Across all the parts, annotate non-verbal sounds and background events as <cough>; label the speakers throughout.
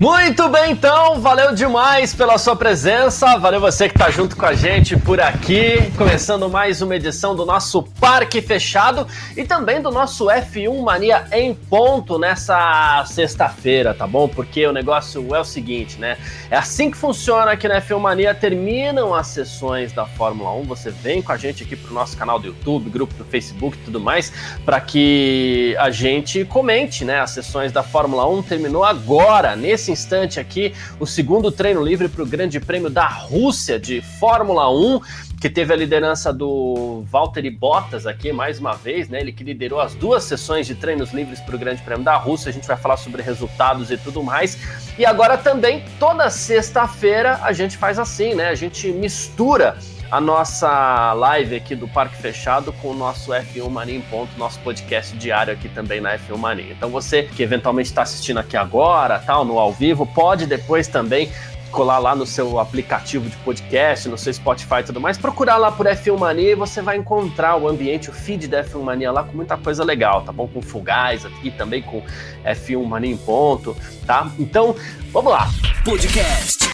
Speaker 1: Muito bem, então, valeu demais pela sua presença, valeu você que está junto com a gente por aqui, começando mais uma edição do nosso Parque Fechado e também do nosso F1 Mania em ponto nessa sexta-feira, tá bom? Porque o negócio é o seguinte, né? É assim que funciona aqui na F1 Mania, terminam as sessões da Fórmula 1, você vem com a gente aqui pro nosso canal do YouTube, grupo do Facebook e tudo mais, para que a gente comente, né? As sessões da Fórmula 1 terminou agora, nesse nesse instante aqui o segundo treino livre para o Grande Prêmio da Rússia de Fórmula 1, que teve a liderança do Valtteri Bottas aqui mais uma vez, né? Ele que liderou as duas sessões de treinos livres para o Grande Prêmio da Rússia. A gente vai falar sobre resultados e tudo mais. E agora também toda sexta-feira a gente faz assim, né? A gente mistura a nossa live aqui do Parque Fechado com o nosso F1 Mania em ponto, nosso podcast diário aqui também na F1 Mania. Então você que eventualmente está assistindo aqui agora, tal, no ao vivo, pode depois também colar lá no seu aplicativo de podcast, no seu Spotify e tudo mais, procurar lá por F1 Mania e você vai encontrar o ambiente, o feed da F1 Mania lá com muita coisa legal, tá bom? Com fugaz aqui também com F1 Mania em ponto, tá? Então, vamos lá.
Speaker 2: Podcast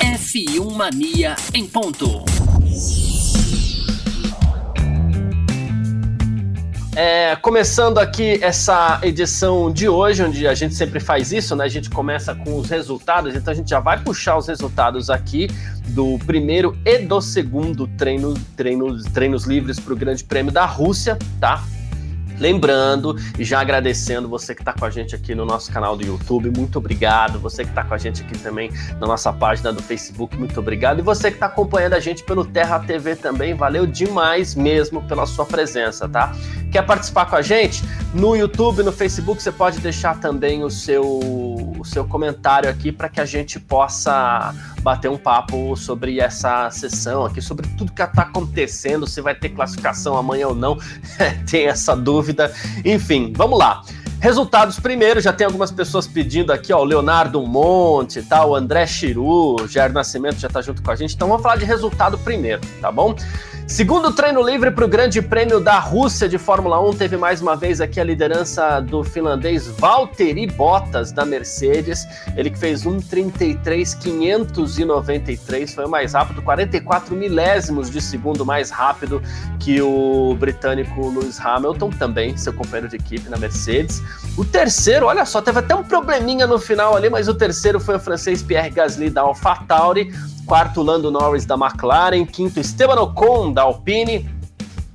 Speaker 2: F1 Mania em ponto.
Speaker 1: É, começando aqui essa edição de hoje, onde a gente sempre faz isso, né? A gente começa com os resultados, então a gente já vai puxar os resultados aqui do primeiro e do segundo treino, treinos, treinos livres para o Grande Prêmio da Rússia, tá? Lembrando e já agradecendo você que está com a gente aqui no nosso canal do YouTube, muito obrigado. Você que está com a gente aqui também na nossa página do Facebook, muito obrigado. E você que está acompanhando a gente pelo Terra TV também, valeu demais mesmo pela sua presença, tá? Quer participar com a gente? No YouTube, no Facebook, você pode deixar também o seu, o seu comentário aqui para que a gente possa bater um papo sobre essa sessão aqui, sobre tudo que está acontecendo, se vai ter classificação amanhã ou não, <laughs> tem essa dúvida. Enfim, vamos lá. Resultados primeiro, já tem algumas pessoas pedindo aqui, ó, o Leonardo Monte, tá, o André Chiru, o Jair Nascimento já tá junto com a gente, então vamos falar de resultado primeiro, tá bom? Segundo treino livre para o Grande Prêmio da Rússia de Fórmula 1, teve mais uma vez aqui a liderança do finlandês Valtteri Bottas da Mercedes. Ele que fez 1:33.593, foi o mais rápido, 44 milésimos de segundo mais rápido que o britânico Lewis Hamilton, também seu companheiro de equipe na Mercedes. O terceiro, olha só, teve até um probleminha no final ali, mas o terceiro foi o francês Pierre Gasly da AlphaTauri quarto Lando Norris da McLaren, quinto Esteban Ocon da Alpine,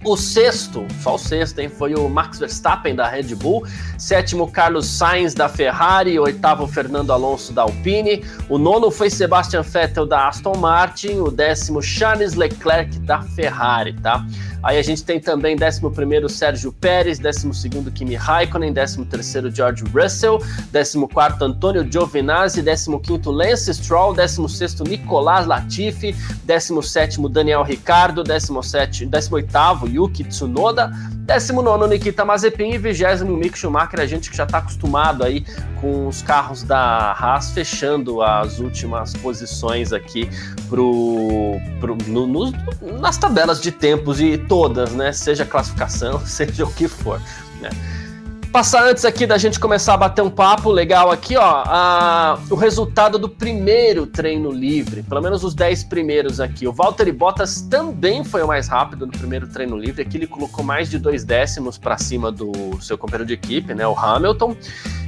Speaker 1: o sexto, só o sexto, hein, foi o Max Verstappen da Red Bull. Sétimo, Carlos Sainz da Ferrari. Oitavo, Fernando Alonso da Alpine. O nono foi Sebastian Vettel da Aston Martin. O décimo, Charles Leclerc da Ferrari, tá? Aí a gente tem também 11 Sérgio Pérez, 12 Kimi Raikkonen, 13 George Russell, 14 Antônio Giovinazzi, 15 Lance Stroll, 16 Nicolás Latifi, 17 Daniel Ricardo, 17, 18 Yuki Tsunoda, 19 Nikita Mazepin e 20 Mick Schumacher, a gente que já está acostumado aí com os carros da Haas fechando as últimas posições aqui pro, pro no, no, nas tabelas de tempos e todas, né? Seja classificação, <laughs> seja o que for, né? Passar antes aqui da gente começar a bater um papo legal aqui, ó, a, o resultado do primeiro treino livre, pelo menos os 10 primeiros aqui. O Valtteri Bottas também foi o mais rápido no primeiro treino livre, aqui ele colocou mais de dois décimos para cima do seu companheiro de equipe, né, o Hamilton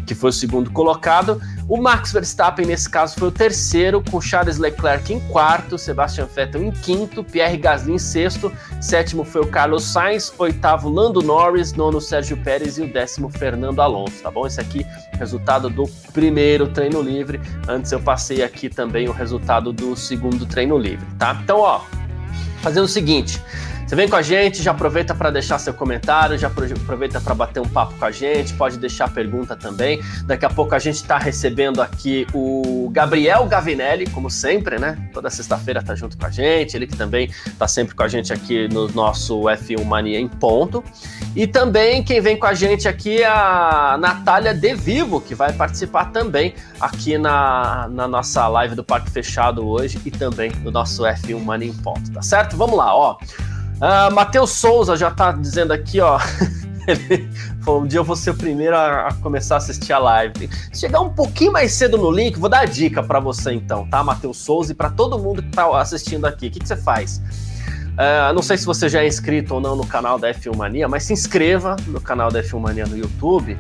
Speaker 1: que foi o segundo colocado. O Max Verstappen, nesse caso, foi o terceiro, com Charles Leclerc em quarto, Sebastian Vettel em quinto, Pierre Gasly em sexto, sétimo foi o Carlos Sainz, oitavo Lando Norris, nono Sérgio Pérez e o décimo Fernando Alonso, tá bom? Esse aqui, resultado do primeiro treino livre. Antes eu passei aqui também o resultado do segundo treino livre, tá? Então, ó, fazendo o seguinte. Você vem com a gente, já aproveita para deixar seu comentário, já aproveita para bater um papo com a gente, pode deixar pergunta também. Daqui a pouco a gente está recebendo aqui o Gabriel Gavinelli, como sempre, né? Toda sexta-feira tá junto com a gente, ele que também tá sempre com a gente aqui no nosso F1 Mania em ponto. E também quem vem com a gente aqui é a Natália De Vivo, que vai participar também aqui na, na nossa live do Parque Fechado hoje e também no nosso F1 Mania em ponto, tá certo? Vamos lá, ó. Uh, Matheus Souza já tá dizendo aqui, ó. <laughs> Ele falou: um dia eu vou ser o primeiro a, começar a assistir a live. Chegar um pouquinho mais cedo no link, vou dar a dica para você então, tá, Matheus Souza? E para todo mundo que tá assistindo aqui, o que, que você faz? Uh, não sei se você já é inscrito ou não no canal da F1 Mania, mas se inscreva no canal da F1 Mania no YouTube.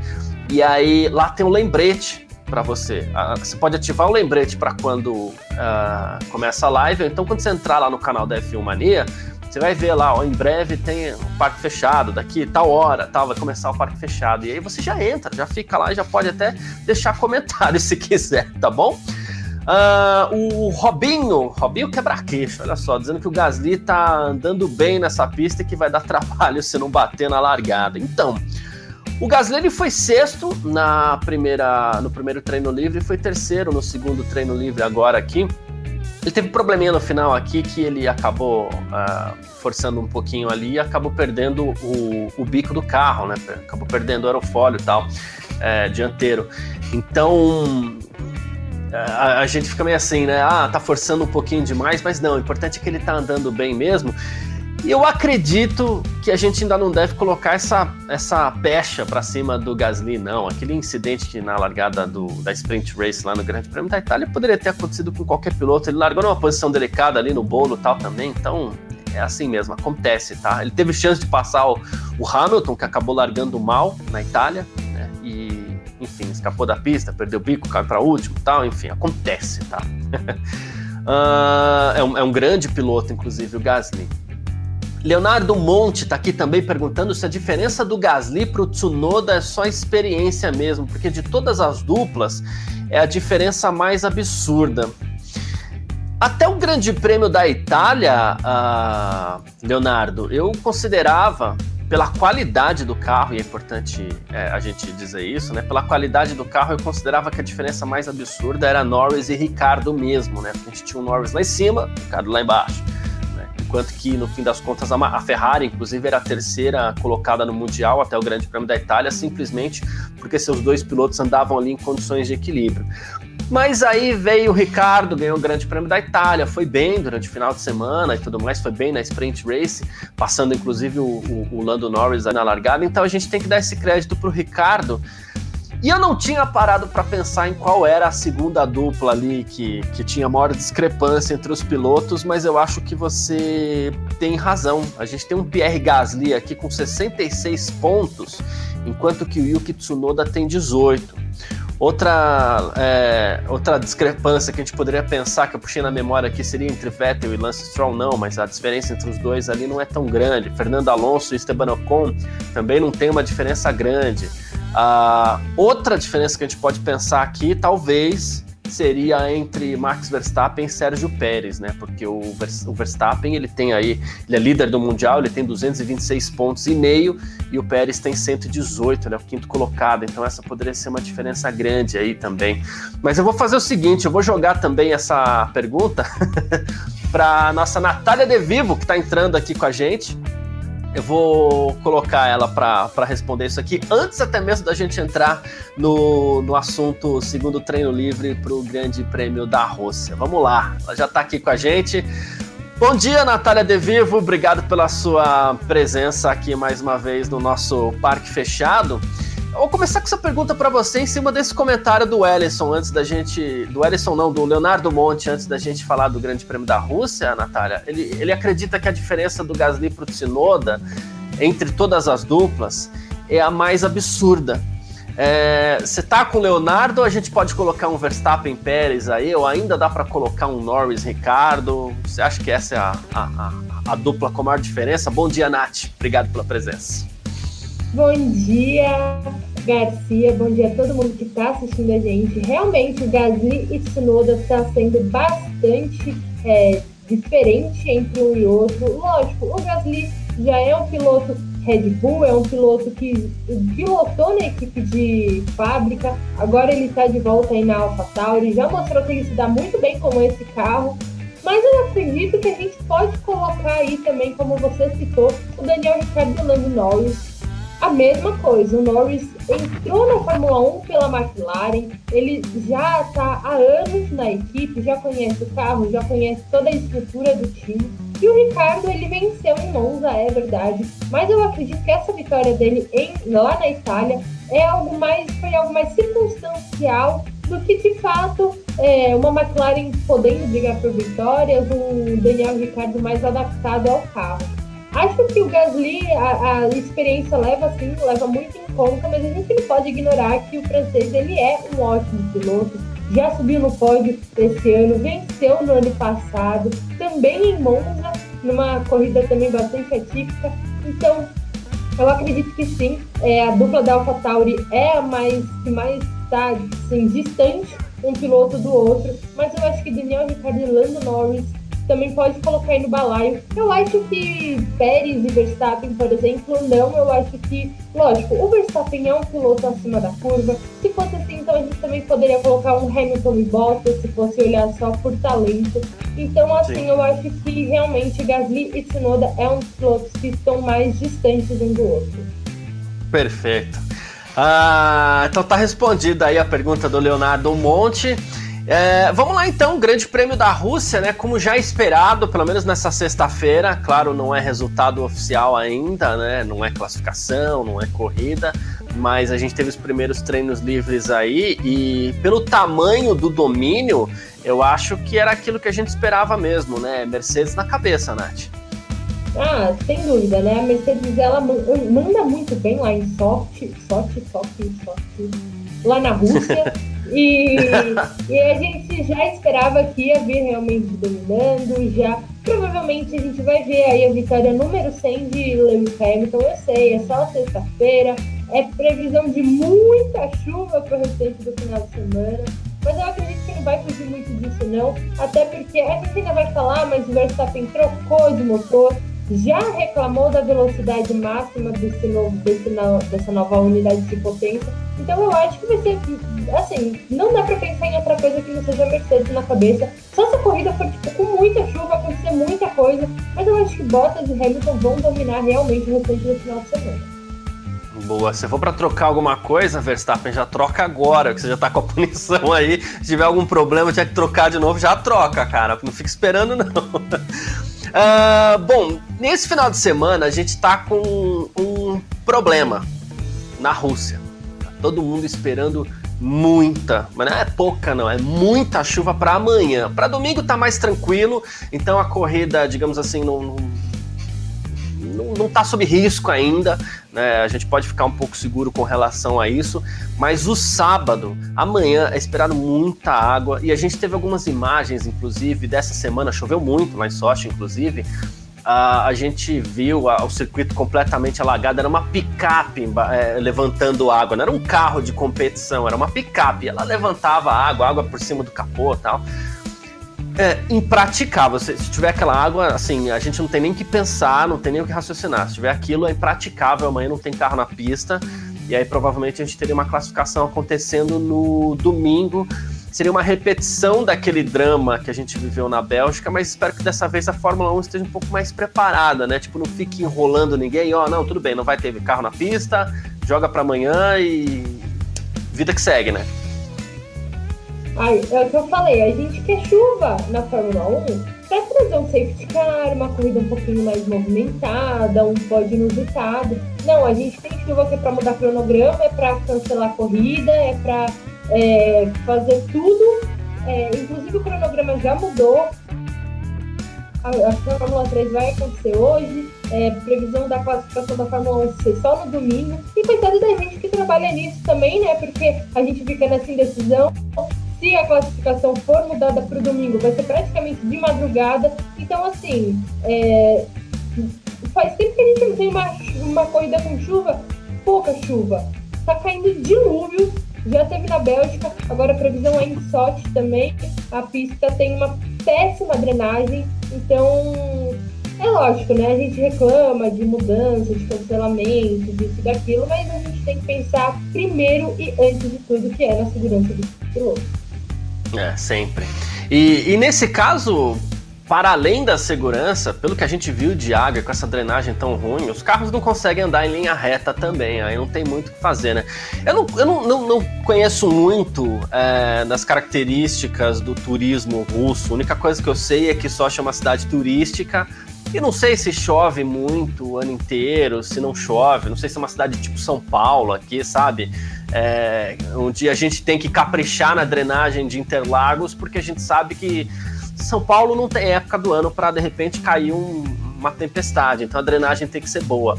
Speaker 1: E aí lá tem um lembrete para você. Uh, você pode ativar o lembrete para quando uh, começa a live. Então, quando você entrar lá no canal da F1 Mania, você vai ver lá, ó, em breve tem o parque fechado, daqui tal hora, tal, vai começar o parque fechado. E aí você já entra, já fica lá já pode até deixar comentário <laughs> se quiser, tá bom? Uh, o Robinho, Robinho quebra-queixo, olha só, dizendo que o Gasly tá andando bem nessa pista e que vai dar <laughs> trabalho se não bater na largada. Então, o Gasly foi sexto na primeira, no primeiro treino livre e foi terceiro no segundo treino livre agora aqui. Ele teve um probleminha no final aqui que ele acabou uh, forçando um pouquinho ali e acabou perdendo o, o bico do carro, né? Acabou perdendo o aerofólio e tal, é, dianteiro. Então a, a, gente fica meio assim, né? Ah, tá forçando um pouquinho demais, mas não, o importante é que ele tá andando bem mesmo. E eu acredito que a gente ainda não deve colocar essa, essa pecha para cima do Gasly, não. Aquele incidente que na largada do, da Sprint Race lá no Grande Prêmio da Itália poderia ter acontecido com qualquer piloto. Ele largou numa posição delicada ali no bolo tal também, então é assim mesmo, acontece, tá? Ele teve chance de passar o, o Hamilton, que acabou largando mal na Itália, né? E, enfim, escapou da pista, perdeu o bico, caiu para último tal, enfim, acontece, tá? uh, <laughs> é, um, é um grande piloto, inclusive, o Gasly. Leonardo Monte está aqui também perguntando se a diferença do Gasly para o Tsunoda é só experiência mesmo, porque de todas as duplas é a diferença mais absurda. Até o Grande Prêmio da Itália, uh, Leonardo, eu considerava, pela qualidade do carro, e é importante é, a gente dizer isso, né? Pela qualidade do carro, eu considerava que a diferença mais absurda era Norris e Ricardo mesmo, né? A gente tinha o Norris lá em cima, o Ricardo lá embaixo enquanto que no fim das contas a Ferrari, inclusive, era a terceira colocada no Mundial até o Grande Prêmio da Itália, simplesmente porque seus dois pilotos andavam ali em condições de equilíbrio. Mas aí veio o Ricardo, ganhou o Grande Prêmio da Itália, foi bem durante o final de semana e tudo mais, foi bem na Sprint Race, passando inclusive o, o, o Lando Norris na largada. Então a gente tem que dar esse crédito para o Ricardo e eu não tinha parado para pensar em qual era a segunda dupla ali que, que tinha maior discrepância entre os pilotos, mas eu acho que você tem razão. A gente tem um Pierre Gasly aqui com 66 pontos, enquanto que o Yuki Tsunoda tem 18. Outra, é, outra discrepância que a gente poderia pensar, que eu puxei na memória aqui, seria entre Vettel e Lance Stroll, não, mas a diferença entre os dois ali não é tão grande. Fernando Alonso e Esteban Ocon também não tem uma diferença grande. Uh, outra diferença que a gente pode pensar aqui, talvez, seria entre Max Verstappen e Sérgio Pérez, né? Porque o, Verstappen ele tem aí, ele é líder do mundial, ele tem 226 pontos e meio e o Pérez tem 118, ele é o quinto colocado. Então essa poderia ser uma diferença grande aí também. Mas eu vou fazer o seguinte, eu vou jogar também essa pergunta <laughs> para nossa Natália De Vivo que está entrando aqui com a gente. Eu vou colocar ela para responder isso aqui, antes até mesmo da gente entrar no, no assunto segundo treino livre para o Grande Prêmio da Rússia. Vamos lá, ela já está aqui com a gente. Bom dia, Natália De Vivo, obrigado pela sua presença aqui mais uma vez no nosso parque fechado. Vou começar com essa pergunta para você em cima desse comentário do Ellison, antes da gente. Do Ellison, não, do Leonardo Monte, antes da gente falar do Grande Prêmio da Rússia, Natália. Ele, ele acredita que a diferença do Gasly para o Tsunoda, entre todas as duplas, é a mais absurda. É, você tá com o Leonardo a gente pode colocar um Verstappen Pérez aí, ou ainda dá para colocar um Norris Ricardo? Você acha que essa é a, a, a, a dupla com maior diferença? Bom dia, Nath. Obrigado pela presença.
Speaker 3: Bom dia, Garcia. Bom dia a todo mundo que está assistindo a gente. Realmente, o Gasly e Tsunoda está sendo bastante é, diferente entre um e outro. Lógico, o Gasly já é um piloto Red Bull, é um piloto que pilotou na equipe de fábrica, agora ele está de volta aí na AlphaTauri, já mostrou que ele se dá muito bem com esse carro, mas eu acredito que a gente pode colocar aí também, como você citou, o Daniel Ricciardo e o Lando Norris. A mesma coisa, o Norris entrou na Fórmula 1 pela McLaren, ele já está há anos na equipe, já conhece o carro, já conhece toda a estrutura do time. E o Ricardo, ele venceu em Monza, é verdade, mas eu acredito que essa vitória dele em, lá na Itália é algo mais, foi algo mais circunstancial do que de fato é, uma McLaren podendo brigar por vitórias, um Daniel Ricardo mais adaptado ao carro. Acho que o Gasly, a, a, experiência leva sim, leva muito em conta, mas a gente não pode ignorar que o francês ele é um ótimo piloto. Já subiu no pódio esse ano, venceu no ano passado, também em Monza, numa corrida também bastante atípica. Então, eu acredito que sim, é, a dupla da AlphaTauri é a mais que mais está assim, distante um piloto do outro, mas eu acho que Daniel Ricciardo e Lando Norris também pode colocar aí no balaio. Eu acho que Pérez e Verstappen, por exemplo, não. Eu acho que, lógico, o Verstappen é um piloto acima da curva. Se fosse assim, então a gente também poderia colocar um Hamilton e Bottas, se fosse olhar só por talento. Então, assim, Sim. eu acho que realmente Gasly e Tsunoda é um dos pilotos que estão mais distantes um do outro.
Speaker 1: Perfeito. Ah, então tá respondida aí a pergunta do Leonardo Monte. É, vamos lá então, Grande Prêmio da Rússia, né? Como já esperado, pelo menos nessa sexta-feira, claro, não é resultado oficial ainda, né? Não é classificação, não é corrida, mas a gente teve os primeiros treinos livres aí e pelo tamanho do domínio, eu acho que era aquilo que a gente esperava mesmo, né? Mercedes na cabeça, Nath.
Speaker 3: Ah, sem dúvida, né? A Mercedes ela manda muito bem lá em Sochi, Sochi, Sochi, Sochi, lá na Rússia. <laughs> e, e a gente já esperava que ia vir realmente dominando, já provavelmente a gente vai ver aí a vitória número 100 de Lewis Hamilton, eu sei, é só sexta-feira, é previsão de muita chuva para o restante do final de semana, mas eu acredito que não vai fugir muito disso não, até porque a gente ainda vai falar, mas o Verstappen trocou de motor, já reclamou da velocidade máxima desse novo, desse dessa nova unidade de potência. Então eu acho que vai ser assim, não dá pra pensar em outra coisa que não seja Mercedes na cabeça. Só se a corrida for tipo, com muita chuva, acontecer muita coisa. Mas eu acho que Bottas e Hamilton vão dominar realmente o restante do final de semana.
Speaker 1: Boa, se for para trocar alguma coisa, Verstappen já troca agora, que você já tá com a punição aí. Se tiver algum problema, tiver que trocar de novo, já troca, cara. Não fica esperando, não. Uh, <laughs> bom, nesse final de semana a gente tá com um problema na Rússia. Tá todo mundo esperando muita, mas não é pouca não, é muita chuva para amanhã. Para domingo tá mais tranquilo, então a corrida, digamos assim, não, não, não, não tá sob risco ainda, né? A gente pode ficar um pouco seguro com relação a isso, mas o sábado, amanhã, é esperado muita água e a gente teve algumas imagens, inclusive, dessa semana, choveu muito lá em Sochi, inclusive, a, a gente viu a, o circuito completamente alagado. Era uma picape é, levantando água, não era um carro de competição, era uma picape. Ela levantava água, água por cima do capô e tal. É impraticável. Se, se, tiver aquela água, assim, a gente não tem nem que pensar, não tem nem o que raciocinar. Se tiver aquilo, é impraticável. Amanhã não tem carro na pista. E aí provavelmente a gente teria uma classificação acontecendo no domingo seria uma repetição daquele drama que a gente viveu na Bélgica, mas espero que dessa vez a Fórmula 1 esteja um pouco mais preparada, né? Tipo, não fique enrolando ninguém, ó, oh, não, tudo bem, não vai ter carro na pista, joga para amanhã e vida que segue, né?
Speaker 3: Ai, é o que eu falei, a gente quer chuva na Fórmula 1 para trazer um safety car, uma corrida um pouquinho mais movimentada, um pódio inusitado. Não, a gente tem chuva que é para mudar cronograma, é para cancelar a corrida, é para é, fazer tudo. É, inclusive o cronograma já mudou. A, a Fórmula 3 vai acontecer hoje. É, previsão da classificação da Fórmula 1 ser só no domingo. E coitado da gente que trabalha nisso também, né? Porque a gente fica nessa indecisão. Se a classificação for mudada para o domingo, vai ser praticamente de madrugada. Então, assim, é, faz tempo que a gente não tem uma, uma corrida com chuva, pouca chuva. Tá caindo dilúvio já teve na Bélgica, agora a previsão é em Sochi também. A pista tem uma péssima drenagem, então É lógico, né? A gente reclama de mudança, de cancelamento, disso e daquilo, mas a gente tem que pensar primeiro e antes de tudo que é na segurança do piloto.
Speaker 1: É, sempre. E, e nesse caso, para além da segurança, pelo que a gente viu de água com essa drenagem tão ruim, os carros não conseguem andar em linha reta também, aí não tem muito o que fazer, né? Eu não, eu não, não, não conheço muito é, das características do turismo russo, a única coisa que eu sei é que Sochi é uma cidade turística, e não sei se chove muito o ano inteiro, se não chove, não sei se é uma cidade tipo São Paulo aqui, sabe? É, onde a gente tem que caprichar na drenagem de Interlagos, porque a gente sabe que são Paulo não tem época do ano para de repente cair um, uma tempestade, então a drenagem tem que ser boa.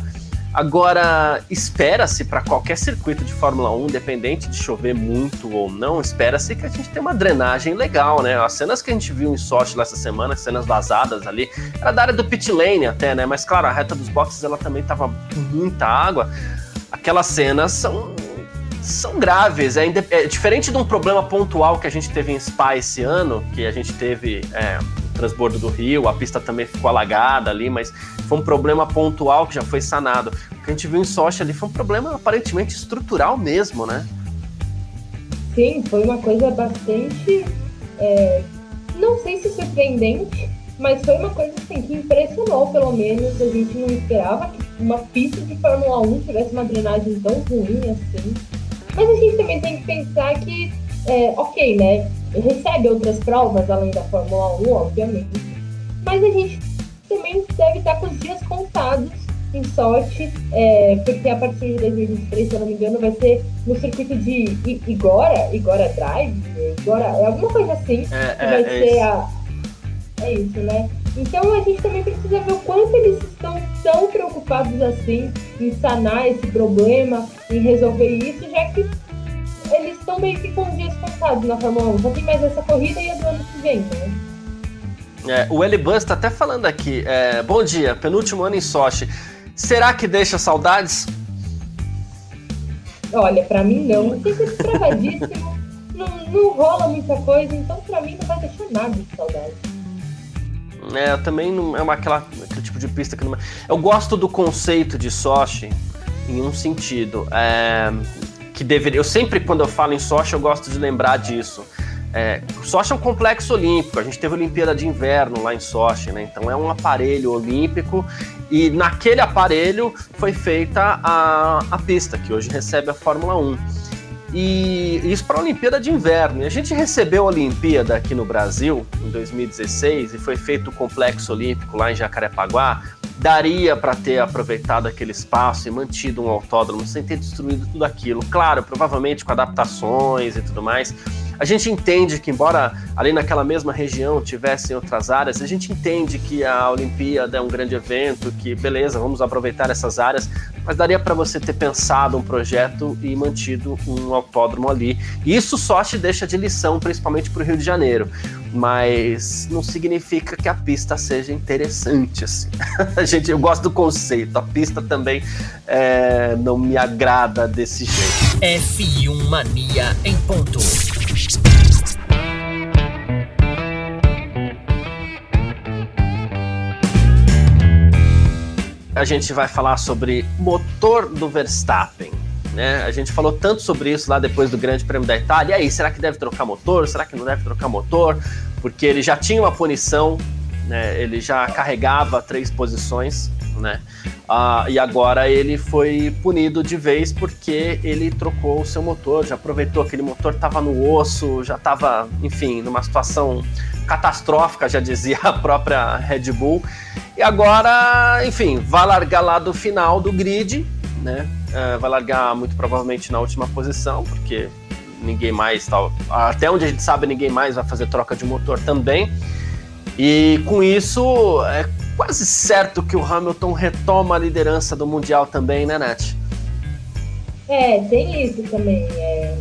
Speaker 1: Agora, espera-se para qualquer circuito de Fórmula 1, independente de chover muito ou não, espera-se que a gente tenha uma drenagem legal, né? As cenas que a gente viu em Sochi essa semana, cenas vazadas ali, era da área do pit lane até, né? Mas claro, a reta dos boxes ela também tava com muita água. Aquelas cenas são são graves. É, é, diferente de um problema pontual que a gente teve em Spa esse ano, que a gente teve é, o transbordo do rio, a pista também ficou alagada ali, mas foi um problema pontual que já foi sanado. O que a gente viu em Sochi ali foi um problema aparentemente estrutural mesmo, né?
Speaker 3: Sim, foi uma coisa bastante. É, não sei se surpreendente, mas foi uma coisa assim, que impressionou, pelo menos. A gente não esperava que uma pista de Fórmula 1 tivesse uma drenagem tão ruim assim. Mas a gente também tem que pensar que, é, ok, né? Recebe outras provas além da Fórmula 1, obviamente. Mas a gente também deve estar com os dias contados em sorte, é, porque a partir de 2023, se eu não me engano, vai ser no circuito de Igora, Igora Drive, Igora, é alguma coisa assim,
Speaker 1: é,
Speaker 3: que vai
Speaker 1: é,
Speaker 3: ser a. É isso, né? Então a gente também precisa ver o quanto eles estão tão preocupados assim em sanar esse problema, em resolver isso, já que eles estão meio que com dias contados na Fórmula 1. Só tem mais essa corrida e a do ano que vem, né?
Speaker 1: É, o Eli Bus tá até falando aqui. É, bom dia, penúltimo ano em Sochi. Será que deixa saudades?
Speaker 3: Olha, para mim não. Eu sempre travadíssimo. <laughs> não, não rola muita coisa, então para mim não vai deixar nada de saudade.
Speaker 1: É, também não é uma, aquela, aquele tipo de pista que não. Eu gosto do conceito de Sochi em um sentido. É, que deveria. Eu sempre, quando eu falo em Sochi, eu gosto de lembrar disso. É, Sochi é um complexo olímpico, a gente teve a Olimpíada de Inverno lá em Sochi, né? Então é um aparelho olímpico e naquele aparelho foi feita a, a pista, que hoje recebe a Fórmula 1. E isso para a Olimpíada de Inverno. E a gente recebeu a Olimpíada aqui no Brasil em 2016 e foi feito o Complexo Olímpico lá em Jacarepaguá. Daria para ter aproveitado aquele espaço e mantido um autódromo sem ter destruído tudo aquilo. Claro, provavelmente com adaptações e tudo mais. A gente entende que, embora ali naquela mesma região tivessem outras áreas, a gente entende que a Olimpíada é um grande evento, que beleza, vamos aproveitar essas áreas, mas daria para você ter pensado um projeto e mantido um autódromo ali. E isso só te deixa de lição, principalmente para o Rio de Janeiro. Mas não significa que a pista seja interessante. Assim. a <laughs> gente, eu gosto do conceito, a pista também é, não me agrada desse jeito.
Speaker 2: F1 Mania em ponto.
Speaker 1: A gente vai falar sobre motor do Verstappen. Né? A gente falou tanto sobre isso lá depois do Grande Prêmio da Itália. E aí, será que deve trocar motor? Será que não deve trocar motor? Porque ele já tinha uma punição, né? ele já carregava três posições né? Ah, e agora ele foi punido de vez porque ele trocou o seu motor, já aproveitou que aquele motor estava no osso, já estava, enfim, numa situação catastrófica, já dizia <laughs> a própria Red Bull. E agora, enfim, vai largar lá do final do grid, né? Uh, vai largar muito provavelmente na última posição, porque ninguém mais, tal, até onde a gente sabe, ninguém mais vai fazer troca de motor também. E com isso, é quase certo que o Hamilton retoma a liderança do Mundial também, né, Nath?
Speaker 3: É, tem isso também. É...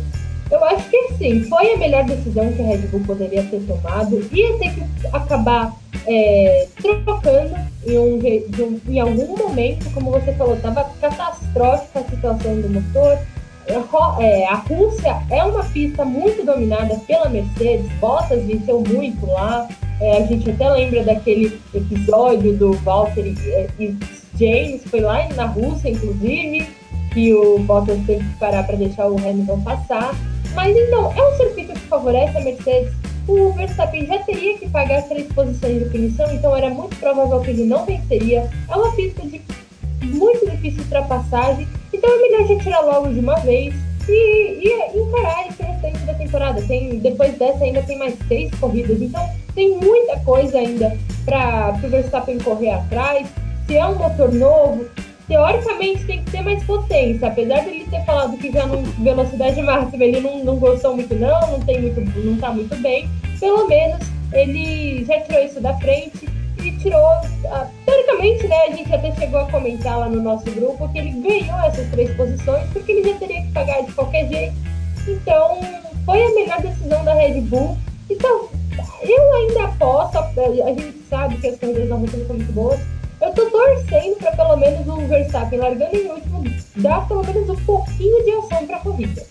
Speaker 3: Eu acho que sim, foi a melhor decisão que a Red Bull poderia ter tomado. Ia ter que acabar é, trocando em, um, em algum momento, como você falou, estava catastrófica a situação do motor. É, a Rússia é uma pista muito dominada pela Mercedes, Bottas venceu muito lá, É, a gente até lembra daquele episódio do Walter e James, foi lá na Rússia, inclusive, que o Bottas teve que parar para deixar o Hamilton passar. Mas então, é um circuito que favorece a Mercedes. O Verstappen já teria que pagar três posições de punição, então era muito provável que ele não venceria. É uma pista de muito difícil ultrapassagem, então é melhor já tirar logo de uma vez e, e encarar esse restante da temporada. Tem, depois dessa ainda tem mais seis corridas, então tem muita coisa ainda para o Verstappen correr atrás. Se é um motor novo, teoricamente tem que ter mais potência. Apesar de ele ter falado que já não velocidade máxima ele não, não gostou muito não, não tem muito, não tá muito bem. Pelo menos ele já tirou isso da frente e tirou. teoricamente, né? A gente até chegou a comentar lá no nosso grupo que ele ganhou essas três posições porque ele já teria que pagar de qualquer jeito. Então foi a melhor decisão da Red Bull. Então, eu ainda aposto, a gente sabe que as corridas não são muito boas eu tô torcendo para pelo menos o Verstappen largando em último dar pelo menos um pouquinho de ação para a corrida.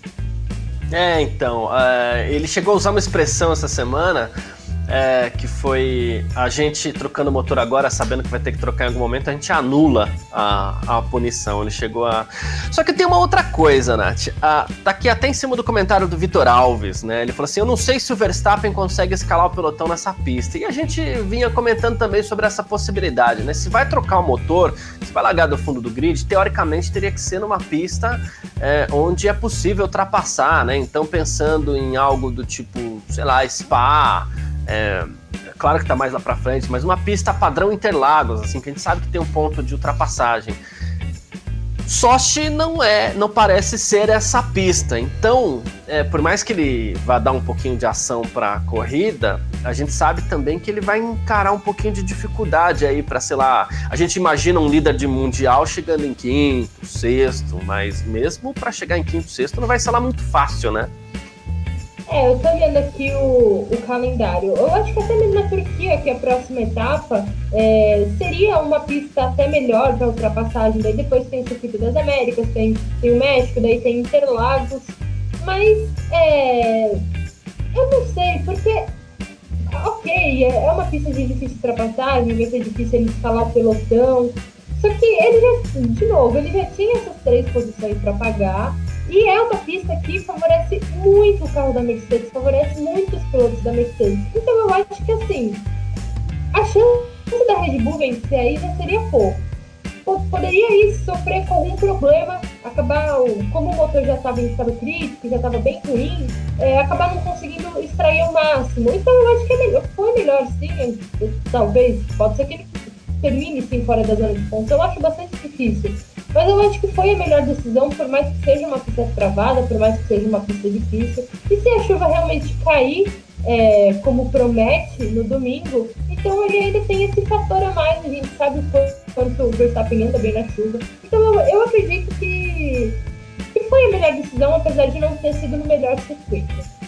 Speaker 1: É, então, uh, ele chegou a usar uma expressão essa semana é, que foi a gente trocando o motor agora, sabendo que vai ter que trocar em algum momento, a gente anula a, a punição. Ele chegou a. Só que tem uma outra coisa, Nath. Ah, tá aqui até em cima do comentário do Vitor Alves, né? Ele falou assim: Eu não sei se o Verstappen consegue escalar o pelotão nessa pista. E a gente vinha comentando também sobre essa possibilidade, né? Se vai trocar o motor, se vai largar do fundo do grid, teoricamente teria que ser numa pista é, onde é possível ultrapassar, né? Então, pensando em algo do tipo, sei lá, Spa. É, claro que está mais lá para frente, mas uma pista padrão Interlagos, assim, que a gente sabe que tem um ponto de ultrapassagem. Sochi não é, não parece ser essa pista. Então, é, por mais que ele vá dar um pouquinho de ação para a corrida, a gente sabe também que ele vai encarar um pouquinho de dificuldade aí para, sei lá, a gente imagina um líder de mundial chegando em quinto, sexto, mas mesmo para chegar em quinto, sexto não vai ser lá muito fácil, né?
Speaker 3: É, eu tô vendo aqui o, o calendário. Eu acho que até mesmo na Turquia, que é a próxima etapa, é, seria uma pista até melhor para ultrapassagem. Daí depois tem o Circuito das Américas, tem, tem o México, daí tem Interlagos. Mas é, eu não sei, porque ok, é, é uma pista de difícil ultrapassagem, vai ser difícil ele escalar o pelotão. Só que ele já, de novo, ele já tinha essas três posições para pagar. E é uma pista que favorece muito o carro da Mercedes, favorece muito os pilotos da Mercedes. Então eu acho que assim, a chance da Red Bull vencer aí já seria pouco. Poderia ir sofrer com algum problema, acabar, como o motor já estava em estado crítico, já estava bem ruim, é, acabar não conseguindo extrair o máximo. Então eu acho que é melhor, foi melhor sim, talvez, pode ser que ele termine sim fora da zona de pontos. Eu acho bastante difícil. Mas eu acho que foi a melhor decisão, por mais que seja uma pista travada, por mais que seja uma pista difícil. E se a chuva realmente cair, é, como promete no domingo, então ele ainda tem esse fator a mais. A gente sabe o quanto o Verstappen anda bem na chuva. Então eu, eu acredito que, que foi a melhor decisão, apesar de não ter sido no melhor circuito.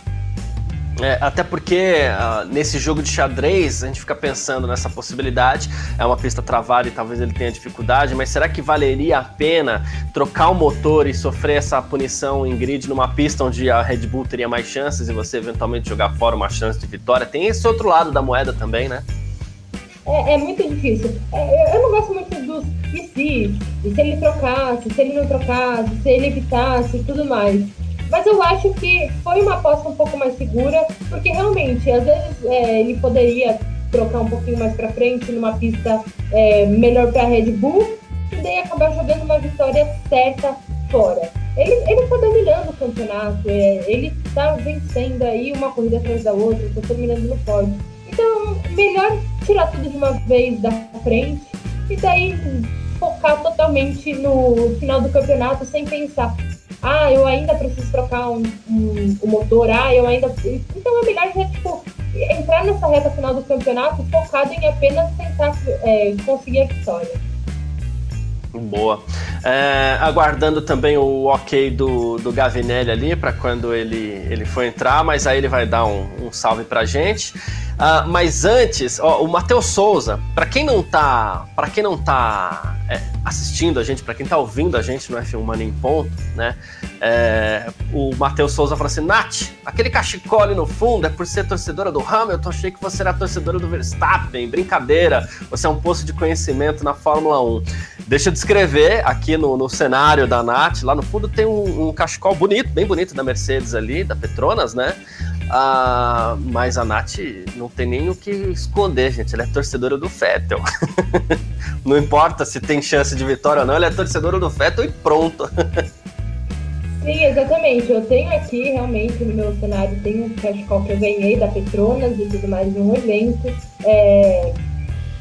Speaker 1: É, até porque uh, nesse jogo de xadrez a gente fica pensando nessa possibilidade. É uma pista travada e talvez ele tenha dificuldade, mas será que valeria a pena trocar o motor e sofrer essa punição em grid numa pista onde a Red Bull teria mais chances e você eventualmente jogar fora uma chance de vitória? Tem esse outro lado da moeda também, né?
Speaker 3: É, é muito difícil. É, eu não gosto muito dos e se, e se ele trocasse, se ele não trocasse, se ele evitasse e tudo mais. Mas eu acho que foi uma aposta um pouco mais segura, porque realmente, às vezes é, ele poderia trocar um pouquinho mais para frente numa pista é, melhor para a Red Bull e daí acabar jogando uma vitória certa fora. Ele, ele tá dominando o campeonato, é, ele tá vencendo aí uma corrida atrás da outra, tá terminando no pódio. Então, melhor tirar tudo de uma vez da frente e daí focar totalmente no final do campeonato sem pensar, ah, eu ainda preciso trocar um, um, um motor, ah, eu ainda. Então é melhor já, tipo, entrar nessa reta final do campeonato focado em apenas tentar é, conseguir a vitória.
Speaker 1: Boa. É, aguardando também o ok do, do Gavinelli ali para quando ele, ele for entrar, mas aí ele vai dar um, um salve pra gente. Uh, mas antes, ó, o Matheus Souza, para quem não tá, para quem não tá é, assistindo a gente, para quem tá ouvindo a gente no F1 Mania em ponto, né? É, o Matheus Souza fala assim: Nath, aquele cachecol ali no fundo é por ser torcedora do Hamilton. Achei que você era torcedora do Verstappen. Brincadeira, você é um poço de conhecimento na Fórmula 1. Deixa eu descrever aqui no, no cenário da Nath. Lá no fundo tem um, um cachecol bonito, bem bonito da Mercedes ali, da Petronas, né? Ah, mas a Nath não tem nem o que esconder, gente. Ela é torcedora do Fettel. <laughs> não importa se tem chance de vitória ou não, ela é torcedora do Fettel e pronto. <laughs>
Speaker 3: Sim, exatamente. Eu tenho aqui realmente no meu cenário, tem um cachecol que eu ganhei da Petronas e tudo mais um evento. É,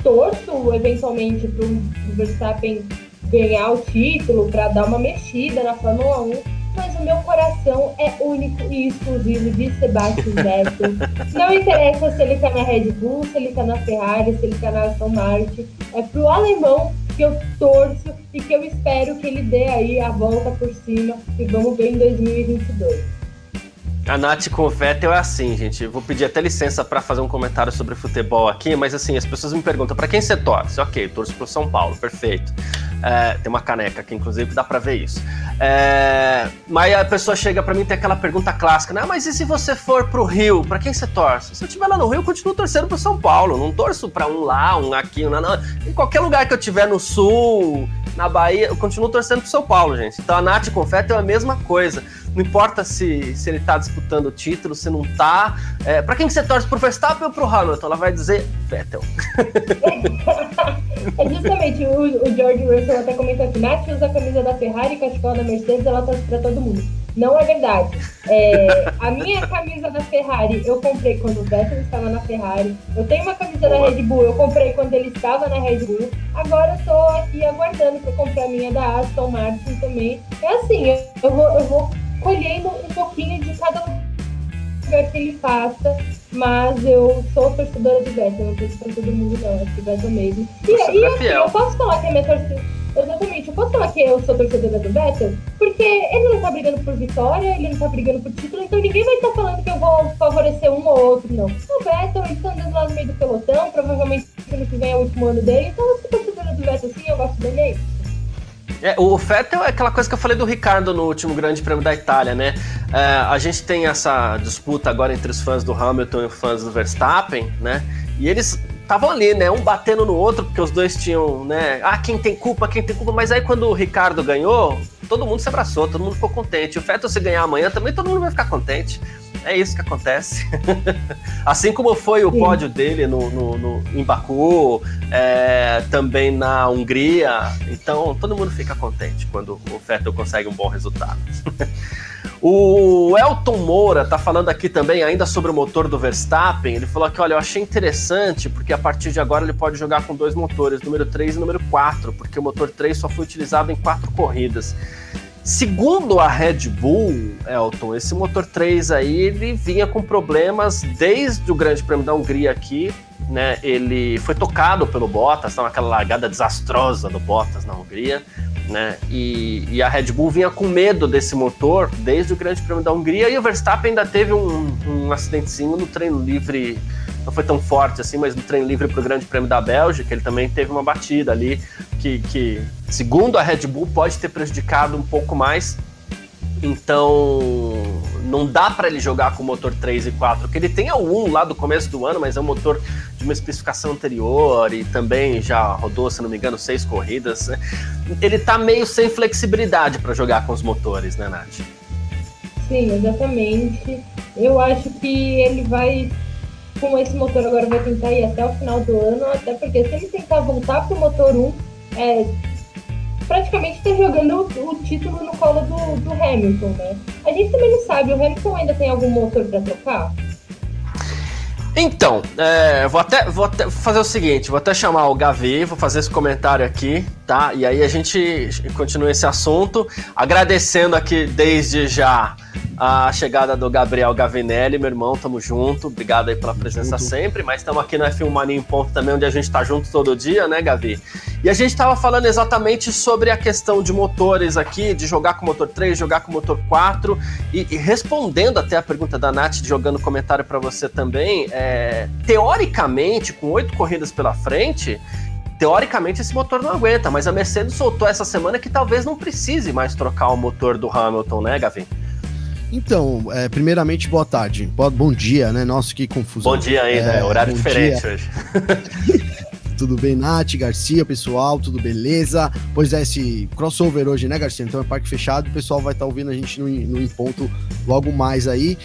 Speaker 3: torço eventualmente para o Verstappen ganhar o título, para dar uma mexida na Fórmula 1 mas o meu coração é único e exclusivo de Sebastian <laughs> Vettel. Não interessa se ele tá na Red Bull, se ele tá na Ferrari, se ele tá na Aston Martin. É pro alemão que eu torço e que eu espero que ele dê aí a volta por cima e vamos ver em 2022.
Speaker 1: A Nath com o Vettel é assim, gente. Eu vou pedir até licença para fazer um comentário sobre futebol aqui, mas assim, as pessoas me perguntam para quem você torce? Ok, torço pro São Paulo, perfeito. É, tem uma caneca aqui, inclusive, dá para ver isso. É, mas a pessoa chega para mim e tem aquela pergunta clássica, né? Mas e se você for pro Rio? Para quem você torce? Se eu estiver lá no Rio, eu continuo torcendo pro São Paulo. Não torço para um lá, um aqui, um lá, não. Em qualquer lugar que eu tiver no Sul, na Bahia, eu continuo torcendo pro São Paulo, gente. Então a Nath com o Vettel é a mesma coisa. Não importa se, se ele tá disputando o título, se não tá. É, para quem que você torce, pro Verstappen ou pro Hamilton? Ela vai dizer Vettel. <laughs>
Speaker 3: é justamente, o, o George Russell até comentou aqui, Nath usa a camisa da Ferrari e cachecol da Mercedes, ela torce pra todo mundo. Não é verdade. É, a minha camisa da Ferrari eu comprei quando o Vettel estava na Ferrari. Eu tenho uma camisa Boa. da Red Bull, eu comprei quando ele estava na Red Bull. Agora eu tô aqui aguardando para comprar a minha da Aston Martin também. É assim, eu vou, eu vou colhendo um pouquinho de cada lugar que ele passa, mas eu sou torcedora do Vettel, não torço pra todo mundo não, acho que Vettel mesmo. E, e assim, eu posso falar que a minha torcida. Exatamente, eu posso falar que eu sou torcedora do Vettel, porque ele não tá brigando por vitória, ele não tá brigando por título, então ninguém vai estar tá falando que eu vou favorecer um ou outro, não. O Vettel, ele tá andando lá no meio do pelotão, provavelmente ano que vem é o último ano dele, então eu sou torcedora do Vettel sim, eu gosto dele, é isso.
Speaker 1: É, o Vettel é aquela coisa que eu falei do Ricardo no último Grande Prêmio da Itália, né? É, a gente tem essa disputa agora entre os fãs do Hamilton e os fãs do Verstappen, né? E eles estavam ali, né? Um batendo no outro, porque os dois tinham, né? Ah, quem tem culpa, quem tem culpa. Mas aí quando o Ricardo ganhou, todo mundo se abraçou, todo mundo ficou contente. O Vettel se ganhar amanhã também, todo mundo vai ficar contente. É isso que acontece. <laughs> assim como foi o Sim. pódio dele no, no, no em Baku, é, também na Hungria. Então, todo mundo fica contente quando o Vettel consegue um bom resultado. <laughs> o Elton Moura tá falando aqui também ainda sobre o motor do Verstappen. Ele falou que, olha, eu achei interessante porque a partir de agora ele pode jogar com dois motores, número 3 e número 4, porque o motor 3 só foi utilizado em quatro corridas. Segundo a Red Bull, Elton, esse motor 3 aí, ele vinha com problemas desde o Grande Prêmio da Hungria aqui, né? Ele foi tocado pelo Bottas, tá naquela largada desastrosa do Bottas na Hungria, né? E, e, a Red Bull vinha com medo desse motor desde o Grande Prêmio da Hungria e o Verstappen ainda teve um, um acidentezinho no treino livre não foi tão forte assim, mas no treino livre para o Grande Prêmio da Bélgica, ele também teve uma batida ali que, que, segundo a Red Bull, pode ter prejudicado um pouco mais. Então, não dá para ele jogar com o motor 3 e 4, que ele tem o 1 lá do começo do ano, mas é um motor de uma especificação anterior e também já rodou, se não me engano, seis corridas. Né? Ele tá meio sem flexibilidade para jogar com os motores, né, Nath?
Speaker 3: Sim, exatamente. Eu acho que ele vai com esse motor agora vai tentar ir até o final do ano, até porque se ele tentar voltar pro motor 1, é, praticamente está jogando o, o, título no colo do, do, Hamilton, né? A gente também não sabe, o Hamilton ainda tem algum motor para trocar?
Speaker 1: Então, é, vou, até, vou até fazer o seguinte, vou até chamar o Gavi, vou fazer esse comentário aqui, tá? E aí a gente continua esse assunto, agradecendo aqui desde já a chegada do Gabriel Gavinelli, meu irmão, tamo junto. Obrigado aí pela presença junto. sempre, mas estamos aqui no F1 Mania em Ponto também, onde a gente tá junto todo dia, né, Gavi? E a gente tava falando exatamente sobre a questão de motores aqui, de jogar com motor 3, jogar com motor 4, e, e respondendo até a pergunta da Nath, jogando comentário para você também, é, teoricamente, com oito corridas pela frente, teoricamente esse motor não aguenta, mas a Mercedes soltou essa semana que talvez não precise mais trocar o motor do Hamilton, né, Gavin?
Speaker 4: Então, é, primeiramente, boa tarde. Boa, bom dia, né? Nossa, que confusão.
Speaker 1: Bom dia ainda, é, horário diferente dia. hoje. <laughs>
Speaker 4: tudo bem, Nath, Garcia, pessoal, tudo beleza? Pois é, esse crossover hoje, né, Garcia? Então é parque fechado, o pessoal vai estar tá ouvindo a gente no, no Ponto logo mais aí.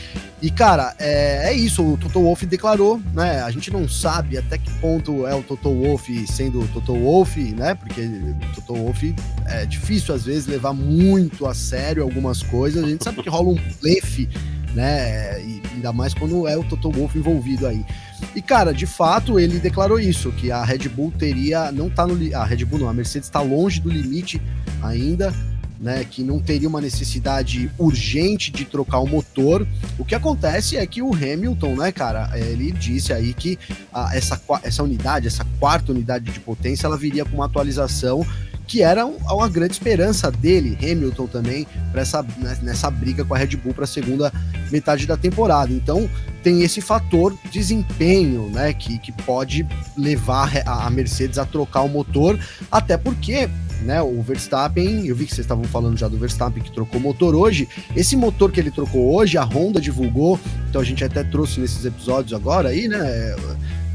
Speaker 4: E, cara, é, é, isso, o Toto Wolff declarou, né? A gente não sabe até que ponto é o Toto Wolff sendo o Toto Wolff, né? Porque o Toto Wolff é difícil, às vezes, levar muito a sério algumas coisas. A gente sabe que rola um blefe, né? E ainda mais quando é o Toto Wolff envolvido aí. E, cara, de fato, ele declarou isso, que a Red Bull teria. Não tá no. A Red Bull não, a Mercedes está longe do limite ainda. Né, que não teria uma necessidade urgente de trocar o motor. O que acontece é que o Hamilton, né, cara, ele disse aí que a, essa, essa unidade, essa quarta unidade de potência, ela viria com uma atualização que era uma grande esperança dele, Hamilton também, para essa né, nessa briga com a Red Bull para a segunda metade da temporada. Então tem esse fator desempenho, né, que, que pode levar a Mercedes a trocar o motor, até porque né, o Verstappen, eu vi que vocês estavam falando já do Verstappen que trocou motor hoje. Esse motor que ele trocou hoje, a Honda divulgou, então a gente até trouxe nesses episódios agora aí, né,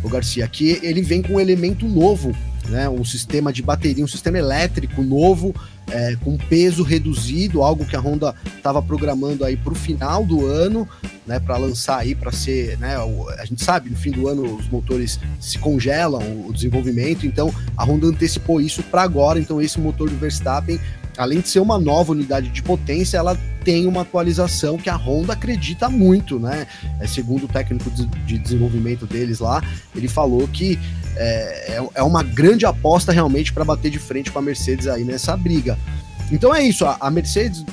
Speaker 4: o Garcia, que ele vem com um elemento novo né, um sistema de bateria, um sistema elétrico novo, é, com peso reduzido, algo que a Honda estava programando aí para o final do ano, né, para lançar aí para ser, né, a gente sabe, no fim do ano os motores se congelam, o desenvolvimento, então a Honda antecipou isso para agora, então esse motor do Verstappen além de ser uma nova unidade de potência, ela tem uma atualização que a Honda acredita muito, né? É, segundo o técnico de desenvolvimento deles lá, ele falou que é, é, é uma grande aposta realmente para bater de frente com a Mercedes aí nessa briga. Então é isso, a, Mercedes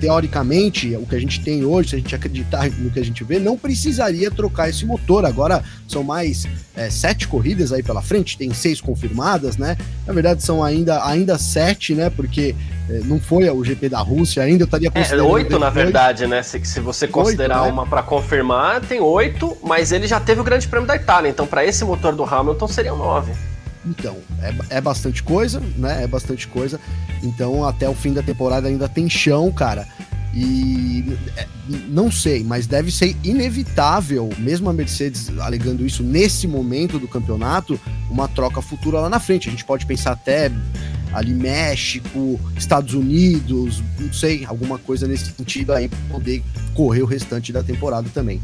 Speaker 4: teoricamente, o que a gente tem hoje, se a gente acreditar no que a gente vê, não precisaria trocar esse motor. Agora são mais é, sete corridas aí pela frente, tem seis confirmadas, né? Na verdade, são ainda, ainda sete, né? Porque é, não foi o GP da Rússia ainda, eu estaria
Speaker 1: é, considerando. É, oito, na verdade, né? Se, se você considerar oito, né? uma para confirmar, tem oito, mas ele já teve o Grande Prêmio da Itália, então para esse motor do Hamilton seriam nove.
Speaker 4: Então, é, é bastante coisa, né? É bastante coisa. Então, até o fim da temporada ainda tem chão, cara. E é, não sei, mas deve ser inevitável, mesmo a Mercedes alegando isso nesse momento do campeonato, uma troca futura lá na frente. A gente pode pensar até ali México, Estados Unidos, não sei, alguma coisa nesse sentido aí para poder correr o restante da temporada também.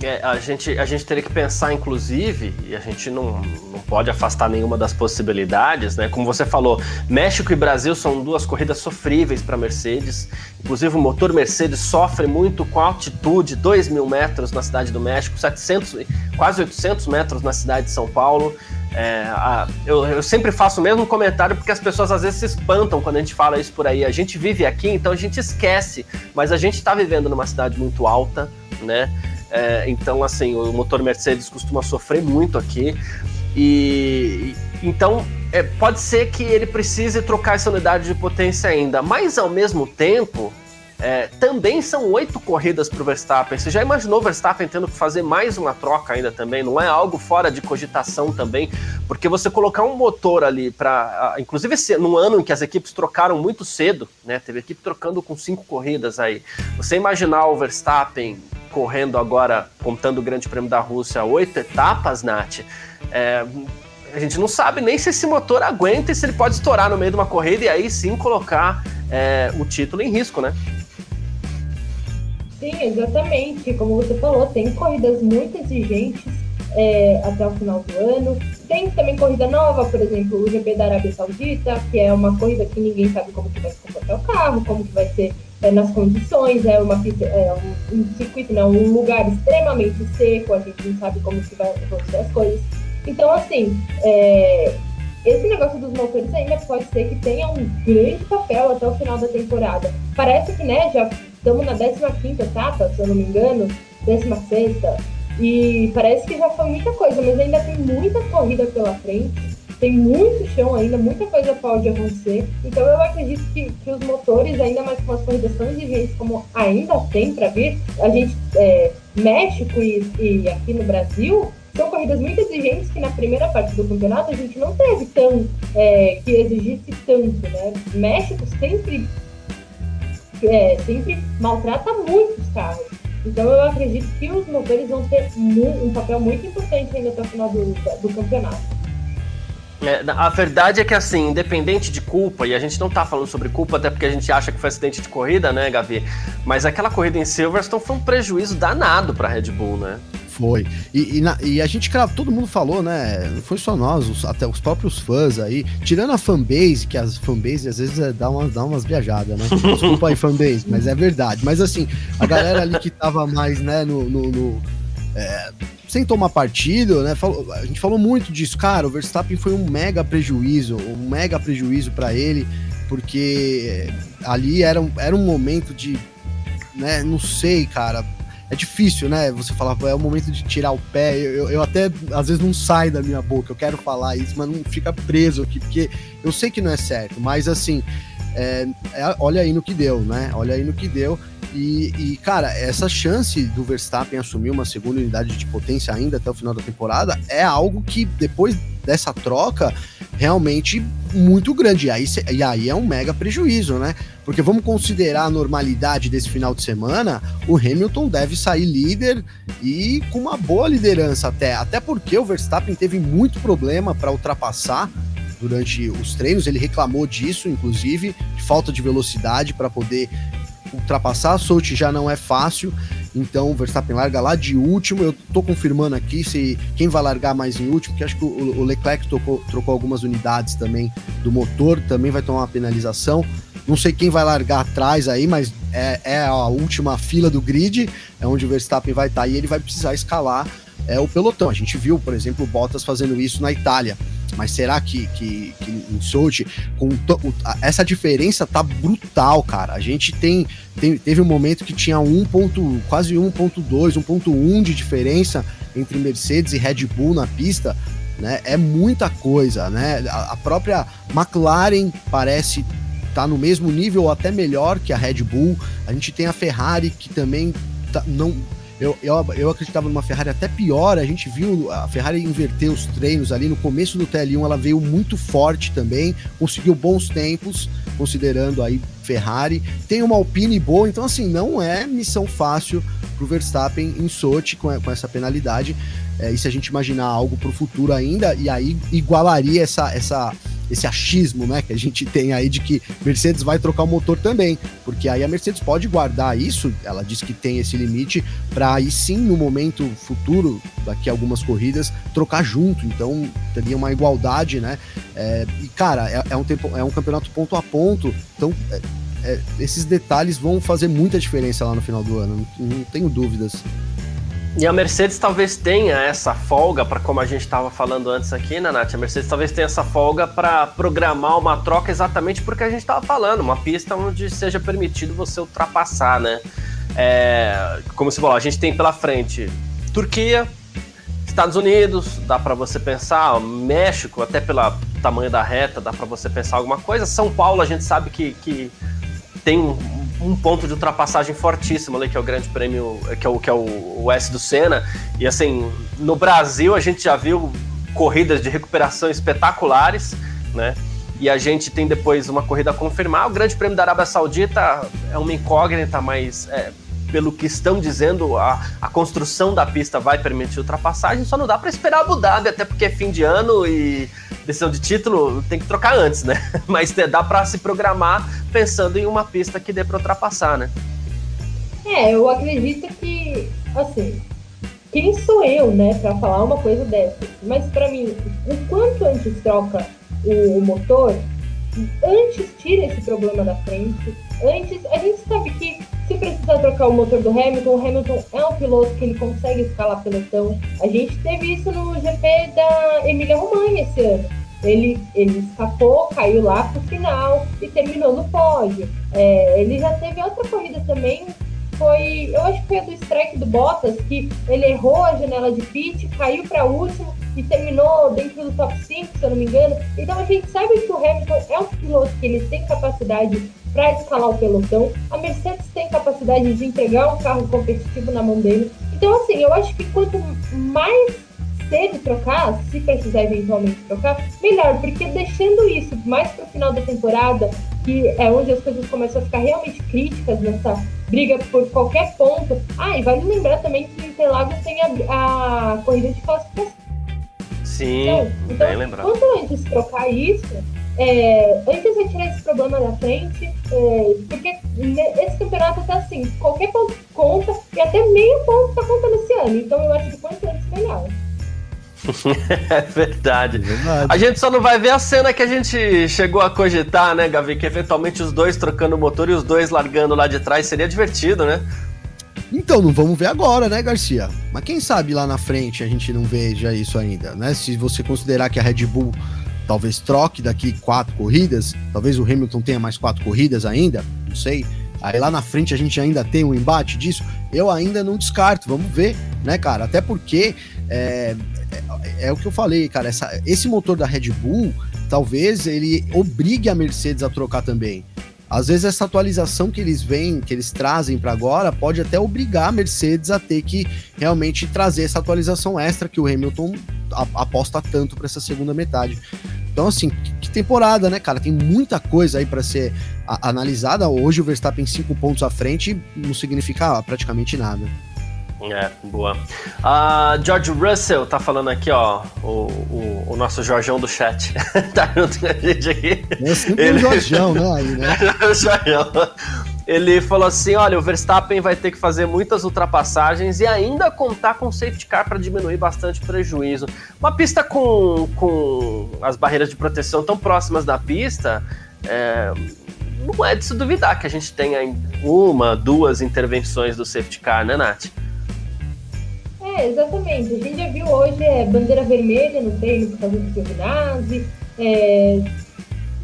Speaker 1: É, a, gente, a gente teria que pensar, inclusive, e a gente não, não pode afastar nenhuma das possibilidades, né? Como você falou, México e Brasil são duas corridas sofríveis para Mercedes. Inclusive, o motor Mercedes sofre muito com a altitude, 2 mil metros na cidade do México, 700, quase 800 metros na cidade de São Paulo. É, a, eu, eu, sempre faço o mesmo comentário porque as pessoas às vezes se espantam quando a gente fala isso por aí. A gente vive aqui, então a gente esquece, mas a gente está vivendo numa cidade muito alta, né? É, então, assim, o motor Mercedes costuma sofrer muito aqui. E então é, pode ser que ele precise trocar essa unidade de potência ainda, mas ao mesmo tempo é, também são oito corridas para o Verstappen. Você já imaginou o Verstappen tendo que fazer mais uma troca ainda também? Não é algo fora de cogitação também, porque você colocar um motor ali para, inclusive esse, num ano em que as equipes trocaram muito cedo, né? Teve equipe trocando com cinco corridas aí. Você imaginar o Verstappen correndo agora, contando o Grande Prêmio da Rússia, oito etapas, Nath, é, a gente não sabe nem se esse motor aguenta e se ele pode estourar no meio de uma corrida e aí sim colocar é, o título em risco, né?
Speaker 3: Sim, exatamente. Como você falou, tem corridas muito exigentes é, até o final do ano. Tem também corrida nova, por exemplo, o GP da Arábia Saudita, que é uma corrida que ninguém sabe como que vai se comportar o carro, como que vai ser é, nas condições, é uma é um, um, circuito, não, um lugar extremamente seco, a gente não sabe como que vai acontecer as coisas. Então, assim, é, esse negócio dos motores ainda pode ser que tenha um grande papel até o final da temporada. Parece que, né, já estamos na 15 etapa, se eu não me engano, 16 e parece que já foi muita coisa, mas ainda tem muita corrida pela frente, tem muito chão ainda, muita coisa pode acontecer. Então eu acredito que, que os motores, ainda mais com as corridas tão exigentes como ainda tem para vir, a gente, é, México e, e aqui no Brasil, são corridas muito exigentes que na primeira parte do campeonato a gente não teve tão é, que exigisse tanto, né? México sempre é, sempre maltrata muito os carros. Então eu acredito que os motores vão ter um papel muito importante ainda até o final do, do campeonato.
Speaker 1: É, a verdade é que, assim, independente de culpa, e a gente não tá falando sobre culpa, até porque a gente acha que foi acidente de corrida, né, Gavi? Mas aquela corrida em Silverstone foi um prejuízo danado pra Red Bull, né?
Speaker 4: Foi. E, e, na, e, a gente, todo mundo falou, né? Não foi só nós, os, até os próprios fãs aí. Tirando a fanbase, que as fanbase às vezes é, dá, umas, dá umas viajadas, né? <laughs> Desculpa aí, fanbase, mas é verdade. Mas assim, a galera ali que tava mais, né, no. no, no é, sem tomar partido, né? Falou, a gente falou muito disso. Cara, o Verstappen foi um mega prejuízo, um mega prejuízo para ele, porque ali era um, era um momento de. Né, não sei, cara é difícil, né? Você falar, é o momento de tirar o pé. Eu, eu, até, às vezes, não sai da minha boca. Eu quero falar isso, mas não fica preso aqui, porque eu sei que não é certo, mas assim, é, é, olha aí no que deu, né? Olha aí no que deu. E, e, cara, essa chance do Verstappen assumir uma segunda unidade de potência ainda até o final da temporada é algo que depois dessa troca realmente muito grande. E aí, e aí é um mega prejuízo, né? Porque vamos considerar a normalidade desse final de semana, o Hamilton deve sair líder e com uma boa liderança até. Até porque o Verstappen teve muito problema para ultrapassar durante os treinos, ele reclamou disso, inclusive, de falta de velocidade para poder ultrapassar a Sochi já não é fácil, então o Verstappen larga lá de último. Eu tô confirmando aqui se quem vai largar mais em último, porque acho que o, Leclerc trocou, trocou algumas unidades também do motor, também vai tomar uma penalização. Não sei quem vai largar atrás aí, mas é, é a última fila do grid, é onde o Verstappen vai estar tá, e ele vai precisar escalar é, o pelotão. A gente viu, por exemplo, o Bottas fazendo isso na Itália. Mas será que, que, que em Sochi, com essa diferença tá brutal, cara. A gente tem, tem teve um momento que tinha 1. Ponto, quase 1.2, 1.1 de diferença entre Mercedes e Red Bull na pista. Né? É muita coisa, né? A, própria McLaren parece tá no mesmo nível ou até melhor que a Red Bull. A gente tem a Ferrari que também tá, não eu, eu, eu acreditava numa Ferrari até pior. A gente viu a Ferrari inverter os treinos ali. No começo do TL1 ela veio muito forte também, conseguiu bons tempos, considerando aí Ferrari. Tem uma Alpine boa, então assim, não é missão fácil para o Verstappen em Sochi com, com essa penalidade. É, e se a gente imaginar algo para o futuro ainda, e aí igualaria essa, essa esse achismo, né, que a gente tem aí de que Mercedes vai trocar o motor também, porque aí a Mercedes pode guardar isso, ela diz que tem esse limite para aí sim no momento futuro, daqui a algumas corridas, trocar junto, então teria uma igualdade, né? É, e cara, é, é, um tempo, é um campeonato ponto a ponto, então é, é esses detalhes vão fazer muita diferença lá no final do ano, não, não tenho dúvidas.
Speaker 1: E a Mercedes talvez tenha essa folga, para como a gente estava falando antes aqui, né, Nath? A Mercedes talvez tenha essa folga para programar uma troca exatamente porque a gente estava falando, uma pista onde seja permitido você ultrapassar, né? É, como você falou, a gente tem pela frente Turquia, Estados Unidos, dá para você pensar, México, até pelo tamanho da reta, dá para você pensar alguma coisa. São Paulo, a gente sabe que, que tem um ponto de ultrapassagem fortíssimo ali, que é o grande prêmio, que é o, que é o, o S do Senna. E assim, no Brasil a gente já viu corridas de recuperação espetaculares, né? E a gente tem depois uma corrida a confirmar. O Grande Prêmio da Arábia Saudita é uma incógnita, mas é, pelo que estão dizendo, a, a construção da pista vai permitir ultrapassagem, só não dá para esperar Abu Dhabi, até porque é fim de ano e decisão de título tem que trocar antes, né? <laughs> Mas dá para se programar pensando em uma pista que dê para ultrapassar, né?
Speaker 3: É, eu acredito que, assim, quem sou eu, né, para falar uma coisa dessa? Mas para mim, o quanto antes troca o motor, antes tira esse problema da frente, antes a gente sabe que se precisar trocar o motor do Hamilton, o Hamilton é um piloto que ele consegue escalar pelotão. A gente teve isso no GP da Emília Romagna esse ano. Ele, ele escapou, caiu lá pro final e terminou no pódio. É, ele já teve outra corrida também, foi, eu acho que foi a do strike do Bottas, que ele errou a janela de pit, caiu para último e terminou dentro do top 5, se eu não me engano. Então a gente sabe que o Hamilton é um piloto que ele tem capacidade para escalar o pelotão. A Mercedes tem capacidade de entregar um carro competitivo na mão dele. Então, assim, eu acho que quanto mais cedo trocar, se precisar eventualmente trocar, melhor, porque deixando isso mais para o final da temporada, que é onde as coisas começam a ficar realmente críticas nessa briga por qualquer ponto. Ah, e vale lembrar também que Interlagos tem a, a corrida de classificação.
Speaker 1: Sim, então,
Speaker 3: então
Speaker 1: bem lembrado.
Speaker 3: Quanto antes trocar isso, é, antes de tirar esse problema da frente, é, porque esse campeonato tá assim, qualquer ponto conta e até meio ponto tá contando esse ano. Então eu acho que quanto antes melhor. <laughs>
Speaker 1: é verdade. é verdade. A gente só não vai ver a cena que a gente chegou a cogitar, né, Gavi? Que eventualmente os dois trocando o motor e os dois largando lá de trás seria divertido, né?
Speaker 4: Então, não vamos ver agora, né, Garcia? Mas quem sabe lá na frente a gente não veja isso ainda, né? Se você considerar que a Red Bull talvez troque daqui quatro corridas, talvez o Hamilton tenha mais quatro corridas ainda, não sei. Aí lá na frente a gente ainda tem um embate disso. Eu ainda não descarto, vamos ver, né, cara? Até porque é, é, é o que eu falei, cara. Essa, esse motor da Red Bull, talvez ele obrigue a Mercedes a trocar também. Às vezes essa atualização que eles vêm, que eles trazem para agora, pode até obrigar a Mercedes a ter que realmente trazer essa atualização extra que o Hamilton aposta tanto para essa segunda metade. Então, assim, que temporada, né, cara? Tem muita coisa aí para ser analisada. Hoje o Verstappen cinco pontos à frente não significa praticamente nada.
Speaker 1: É, boa. Uh, George Russell tá falando aqui, ó, o, o, o nosso Jorjão do chat. <laughs> tá junto com a gente aqui.
Speaker 4: É Ele... o Jorjão, né? Aí, né? <laughs> o Jorjão.
Speaker 1: Ele falou assim: olha, o Verstappen vai ter que fazer muitas ultrapassagens e ainda contar com safety car para diminuir bastante o prejuízo. Uma pista com, com as barreiras de proteção tão próximas da pista. É, não é de se duvidar que a gente tenha uma, duas intervenções do safety car, né, Nath?
Speaker 3: É, exatamente. A gente já viu hoje é, bandeira vermelha no treino por causa do Giovinazzi. É,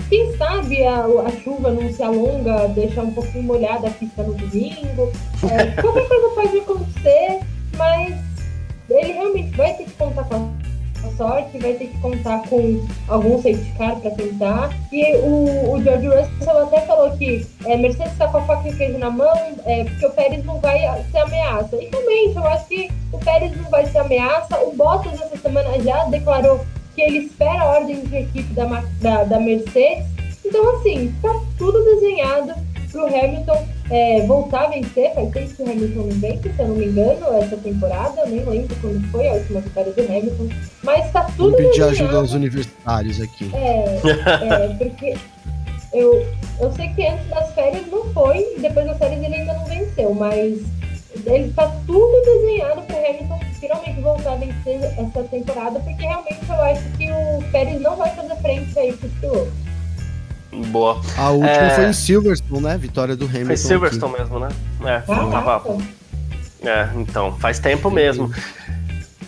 Speaker 3: quem sabe a, a, chuva não se alonga, deixar um pouquinho molhada a pista no domingo. É, <laughs> qualquer coisa pode acontecer, mas ele realmente vai ter que contar com a sorte, vai ter que contar com algum safety car para tentar. E o, o George Russell até falou que é, Mercedes está com a faca e queijo na mão, é, porque o Pérez não vai ser ameaça. E realmente, eu acho que o Pérez não vai ser ameaça. O Bottas essa semana já declarou que ele espera a ordem de equipe da, da, da Mercedes. Então, assim, está tudo desenhado para o Hamilton é, voltar a vencer. Faz tempo que o Hamilton não vence, se eu não me engano, essa temporada. Eu nem lembro quando foi a última vitória do Hamilton. Mas está tudo Vou
Speaker 4: pedir ajuda aos universitários aqui.
Speaker 3: É, é porque eu, eu sei que antes das férias não foi, depois das férias ele ainda não venceu, mas ele está tudo desenhado para o Hamilton finalmente voltar a vencer essa temporada, porque realmente eu acho que o Pérez não vai fazer frente aí para os pilotos.
Speaker 1: Boa.
Speaker 4: A última é... foi em Silverstone, né? Vitória do Hamilton. Foi
Speaker 1: Silverstone aqui. mesmo, né? É, tava... é, então, faz tempo mesmo.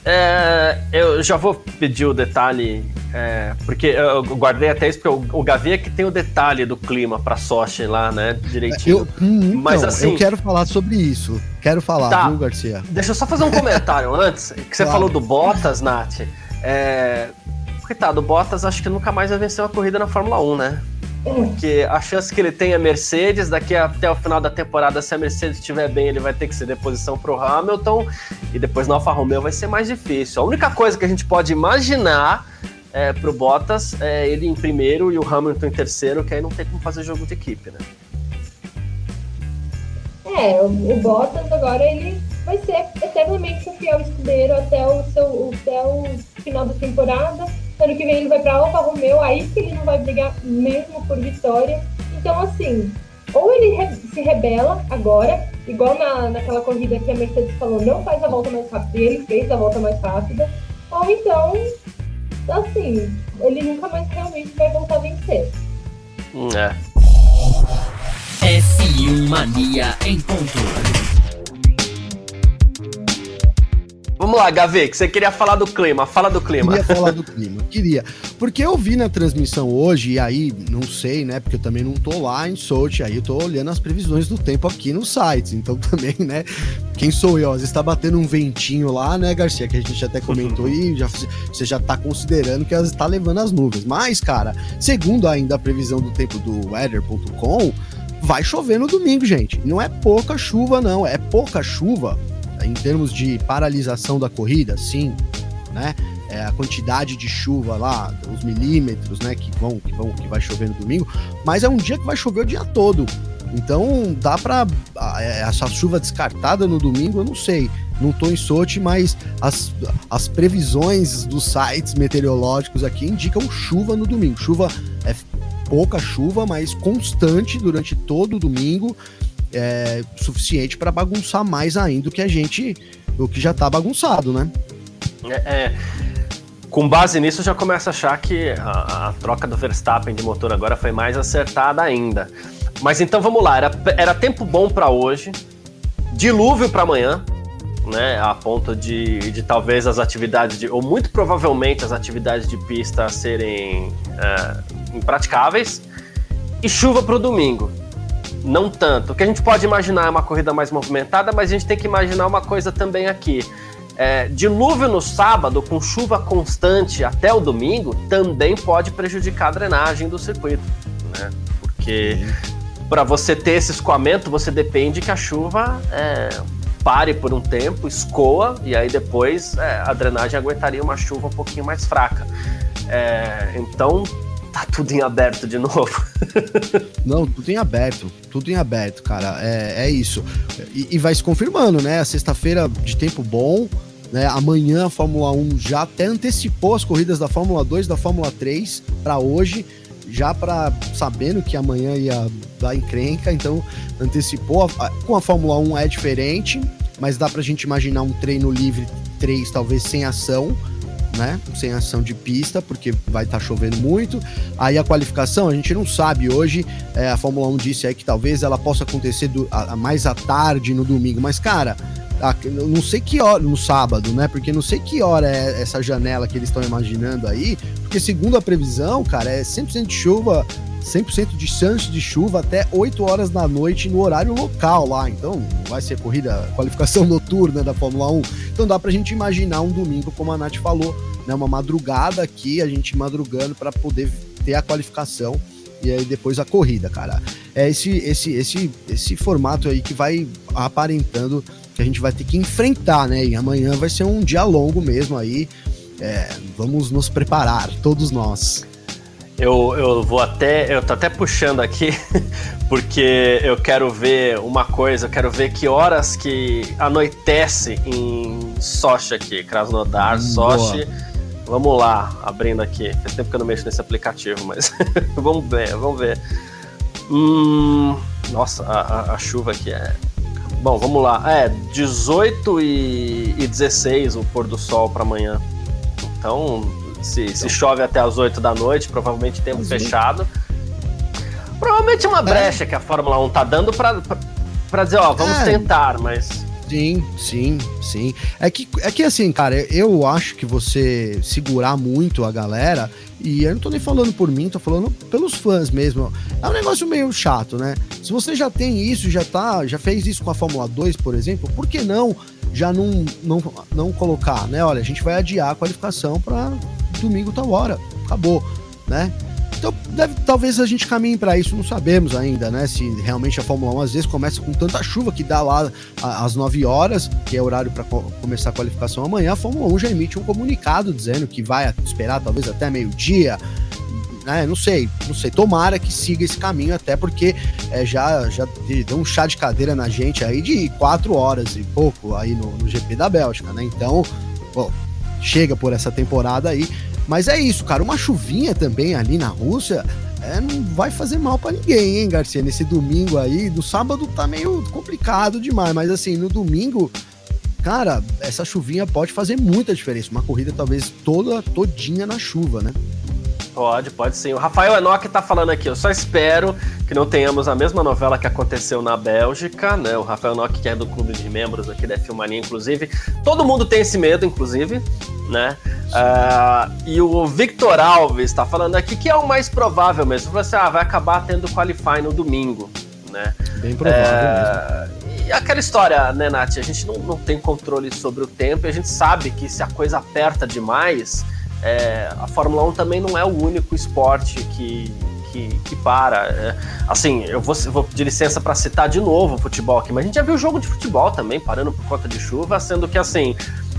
Speaker 1: É, eu já vou pedir o detalhe, é, porque eu guardei até isso, porque o, o Gavi é que tem o detalhe do clima para Sochi lá, né? Direitinho.
Speaker 4: Eu, hum, então, Mas assim. Eu quero falar sobre isso. Quero falar, tá, viu, Garcia?
Speaker 1: Deixa eu só fazer um comentário <laughs> antes, que você claro. falou do Bottas, Nath. É, coitado, o Bottas acho que nunca mais vai vencer uma corrida na Fórmula 1, né? Porque a chance que ele tem é Mercedes, daqui até o final da temporada, se a Mercedes estiver bem, ele vai ter que ceder posição para o Hamilton, e depois na Alfa Romeo vai ser mais difícil. A única coisa que a gente pode imaginar é, para o Bottas é ele em primeiro e o Hamilton em terceiro, que aí não tem como fazer jogo de equipe, né?
Speaker 3: É, o, Bottas agora ele vai ser eternamente o fiel escudeiro até o, seu, até o final da temporada Ano que vem ele vai para Alfa Romeo, aí que ele não vai brigar mesmo por vitória. Então, assim, ou ele re se rebela agora, igual na, naquela corrida que a Mercedes falou, não faz a volta mais rápida, e ele fez a volta mais rápida, ou então, assim, ele nunca mais realmente vai voltar a vencer.
Speaker 1: É.
Speaker 2: F1 Mania em ponto.
Speaker 1: Vamos lá, Gavi, que você queria falar do clima. Fala do clima.
Speaker 4: Queria falar do clima. Queria. Porque eu vi na transmissão hoje, e aí não sei, né? Porque eu também não tô lá em Sochi, aí eu tô olhando as previsões do tempo aqui no site. Então <laughs> também, né? Quem sou eu? Às vezes tá batendo um ventinho lá, né, Garcia? Que a gente até comentou e já, você já tá considerando que elas está levando as nuvens. Mas, cara, segundo ainda a previsão do tempo do weather.com, vai chover no domingo, gente. Não é pouca chuva, não. É pouca chuva em termos de paralisação da corrida, sim, né? É, a quantidade de chuva lá, os milímetros, né, que vão, que vão, que vai chover no domingo, mas é um dia que vai chover o dia todo. Então dá para é, essa chuva descartada no domingo, eu não sei. Não tô em Sochi, mas as, as previsões dos sites meteorológicos aqui indicam chuva no domingo. Chuva é pouca chuva, mas constante durante todo o domingo é, suficiente para bagunçar mais ainda o que a gente, o que já tá bagunçado, né?
Speaker 1: É, é, com base nisso, já começa a achar que a, a, troca do Verstappen de motor agora foi mais acertada ainda. Mas então vamos lá, era, era tempo bom para hoje, dilúvio para amanhã, né? A ponto de, de talvez as atividades de, ou muito provavelmente as atividades de pista serem é, impraticáveis, e chuva para o domingo não tanto. O que a gente pode imaginar é uma corrida mais movimentada, mas a gente tem que imaginar uma coisa também aqui. É, dilúvio no sábado, com chuva constante até o domingo, também pode prejudicar a drenagem do circuito, né? Porque para você ter esse escoamento, você depende que a chuva é, pare por um tempo, escoa, e aí depois é, a drenagem aguentaria uma chuva um pouquinho mais fraca. É, então tá tudo em aberto de novo. <laughs>
Speaker 4: Não, tudo em aberto, tudo em aberto, cara. É, é isso. E, e vai se confirmando, né? A sexta-feira de tempo bom, né? Amanhã a Fórmula 1 já até antecipou as corridas da Fórmula 2 da Fórmula 3 para hoje, já para sabendo que amanhã ia dar encrenca, então antecipou. Com a Fórmula 1 é diferente, mas dá pra gente imaginar um treino livre 3 talvez sem ação né? Sem ação de pista, porque vai estar tá chovendo muito. Aí a qualificação, a gente não sabe hoje. É, a Fórmula 1 disse aí que talvez ela possa acontecer do, a, a mais à tarde no domingo. Mas, cara, não sei que hora, no sábado, né? Porque não sei que hora é essa janela que eles estão imaginando aí. Porque, segundo a previsão, cara, é 100% de chuva 100% de chance de chuva até 8 horas da noite no horário local lá. Então, vai ser corrida, qualificação <laughs> noturna da Fórmula 1. Então, dá pra gente imaginar um domingo, como a Nath falou, né, uma madrugada aqui, a gente madrugando para poder ter a qualificação e aí depois a corrida, cara. É esse, esse, esse, esse formato aí que vai aparentando que a gente vai ter que enfrentar, né? E amanhã vai ser um dia longo mesmo aí. É, vamos nos preparar, todos nós.
Speaker 1: Eu, eu vou até. Eu tô até puxando aqui, <laughs> porque eu quero ver uma coisa, eu quero ver que horas que anoitece em Sochi aqui, Krasnodar, hum, Sochi. Vamos lá, abrindo aqui. Faz tempo que eu não mexo nesse aplicativo, mas <laughs> vamos ver, vamos ver. Hum, nossa, a, a, a, chuva aqui é. Bom, vamos lá. É, 18 e, e 16 o pôr do sol para amanhã. Então, se, então. se chove até as 8 da noite, provavelmente tempo Mas fechado. Provavelmente uma é. brecha que a Fórmula 1 tá dando para dizer, ó, vamos é. tentar, mas.
Speaker 4: Sim, sim, sim. É que, é que assim, cara, eu acho que você segurar muito a galera, e eu não tô nem falando por mim, tô falando pelos fãs mesmo. É um negócio meio chato, né? Se você já tem isso, já tá, já fez isso com a Fórmula 2, por exemplo, por que não já não, não, não colocar, né? Olha, a gente vai adiar a qualificação para domingo tal hora, acabou, né? Então, deve, talvez a gente caminhe para isso, não sabemos ainda, né? Se realmente a Fórmula 1 às vezes começa com tanta chuva que dá lá às 9 horas, que é horário para co começar a qualificação amanhã, a Fórmula 1 já emite um comunicado dizendo que vai esperar talvez até meio-dia. Né, não sei, não sei. Tomara que siga esse caminho, até porque é, já, já deu um chá de cadeira na gente aí de quatro horas e pouco aí no, no GP da Bélgica, né? Então, bom, chega por essa temporada aí. Mas é isso, cara. Uma chuvinha também ali na Rússia é, não vai fazer mal para ninguém, hein, Garcia? Nesse domingo aí, no sábado tá meio complicado demais, mas assim, no domingo, cara, essa chuvinha pode fazer muita diferença. Uma corrida talvez toda, todinha na chuva, né?
Speaker 1: Pode, pode sim. O Rafael Enoch tá falando aqui, eu só espero que não tenhamos a mesma novela que aconteceu na Bélgica, né? O Rafael Enoch, que é do clube de membros aqui da Filmania, inclusive. Todo mundo tem esse medo, inclusive, né? Uh, e o Victor Alves tá falando aqui que é o mais provável mesmo. Você ah, vai acabar tendo qualify no domingo, né?
Speaker 4: Bem provável é...
Speaker 1: mesmo. E aquela história, né, Nath? A gente não, não tem controle sobre o tempo e a gente sabe que se a coisa aperta demais é, a Fórmula 1 também não é o único esporte que, que, que para. É, assim, eu vou, vou pedir licença para citar de novo o futebol aqui, mas a gente já viu jogo de futebol também parando por conta de chuva, sendo que assim.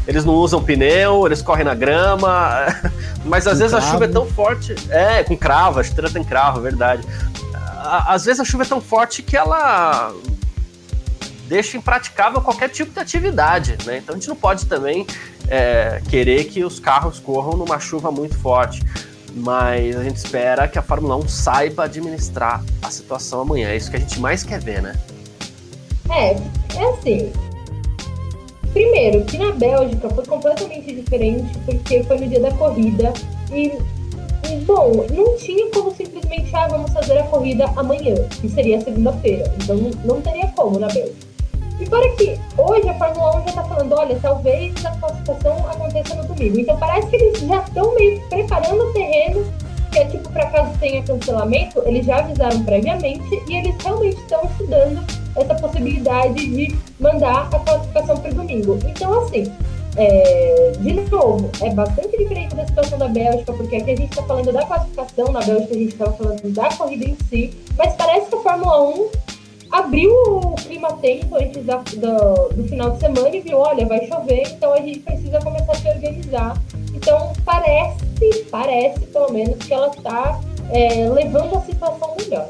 Speaker 1: Eles não usam pneu, eles correm na grama, <laughs> mas às com vezes cravo. a chuva é tão forte. É, com cravo, a chuteira tem cravo, é verdade. Às vezes a chuva é tão forte que ela deixa impraticável qualquer tipo de atividade, né? Então a gente não pode também é, querer que os carros corram numa chuva muito forte. Mas a gente espera que a Fórmula 1 saiba administrar a situação amanhã. É isso que a gente mais quer ver, né?
Speaker 3: É, é assim. Primeiro, que na Bélgica foi completamente diferente, porque foi no dia da corrida. E, bom, não tinha como simplesmente, ah, vamos fazer a corrida amanhã, que seria segunda-feira. Então não teria como na Bélgica. E para que hoje a Fórmula 1 já está falando, olha, talvez a classificação aconteça no domingo. Então parece que eles já estão meio preparando o terreno, que é tipo, para caso tenha cancelamento, eles já avisaram previamente e eles realmente estão estudando essa possibilidade de mandar a classificação para o domingo. Então, assim, é, de novo, é bastante diferente da situação da Bélgica, porque aqui a gente está falando da classificação, na Bélgica a gente estava falando da corrida em si, mas parece que a Fórmula 1 abriu o clima tempo antes da, do, do, final de semana e viu, olha, vai chover, então a gente precisa começar a se organizar. Então parece, parece pelo menos, que ela está é, levando a situação melhor.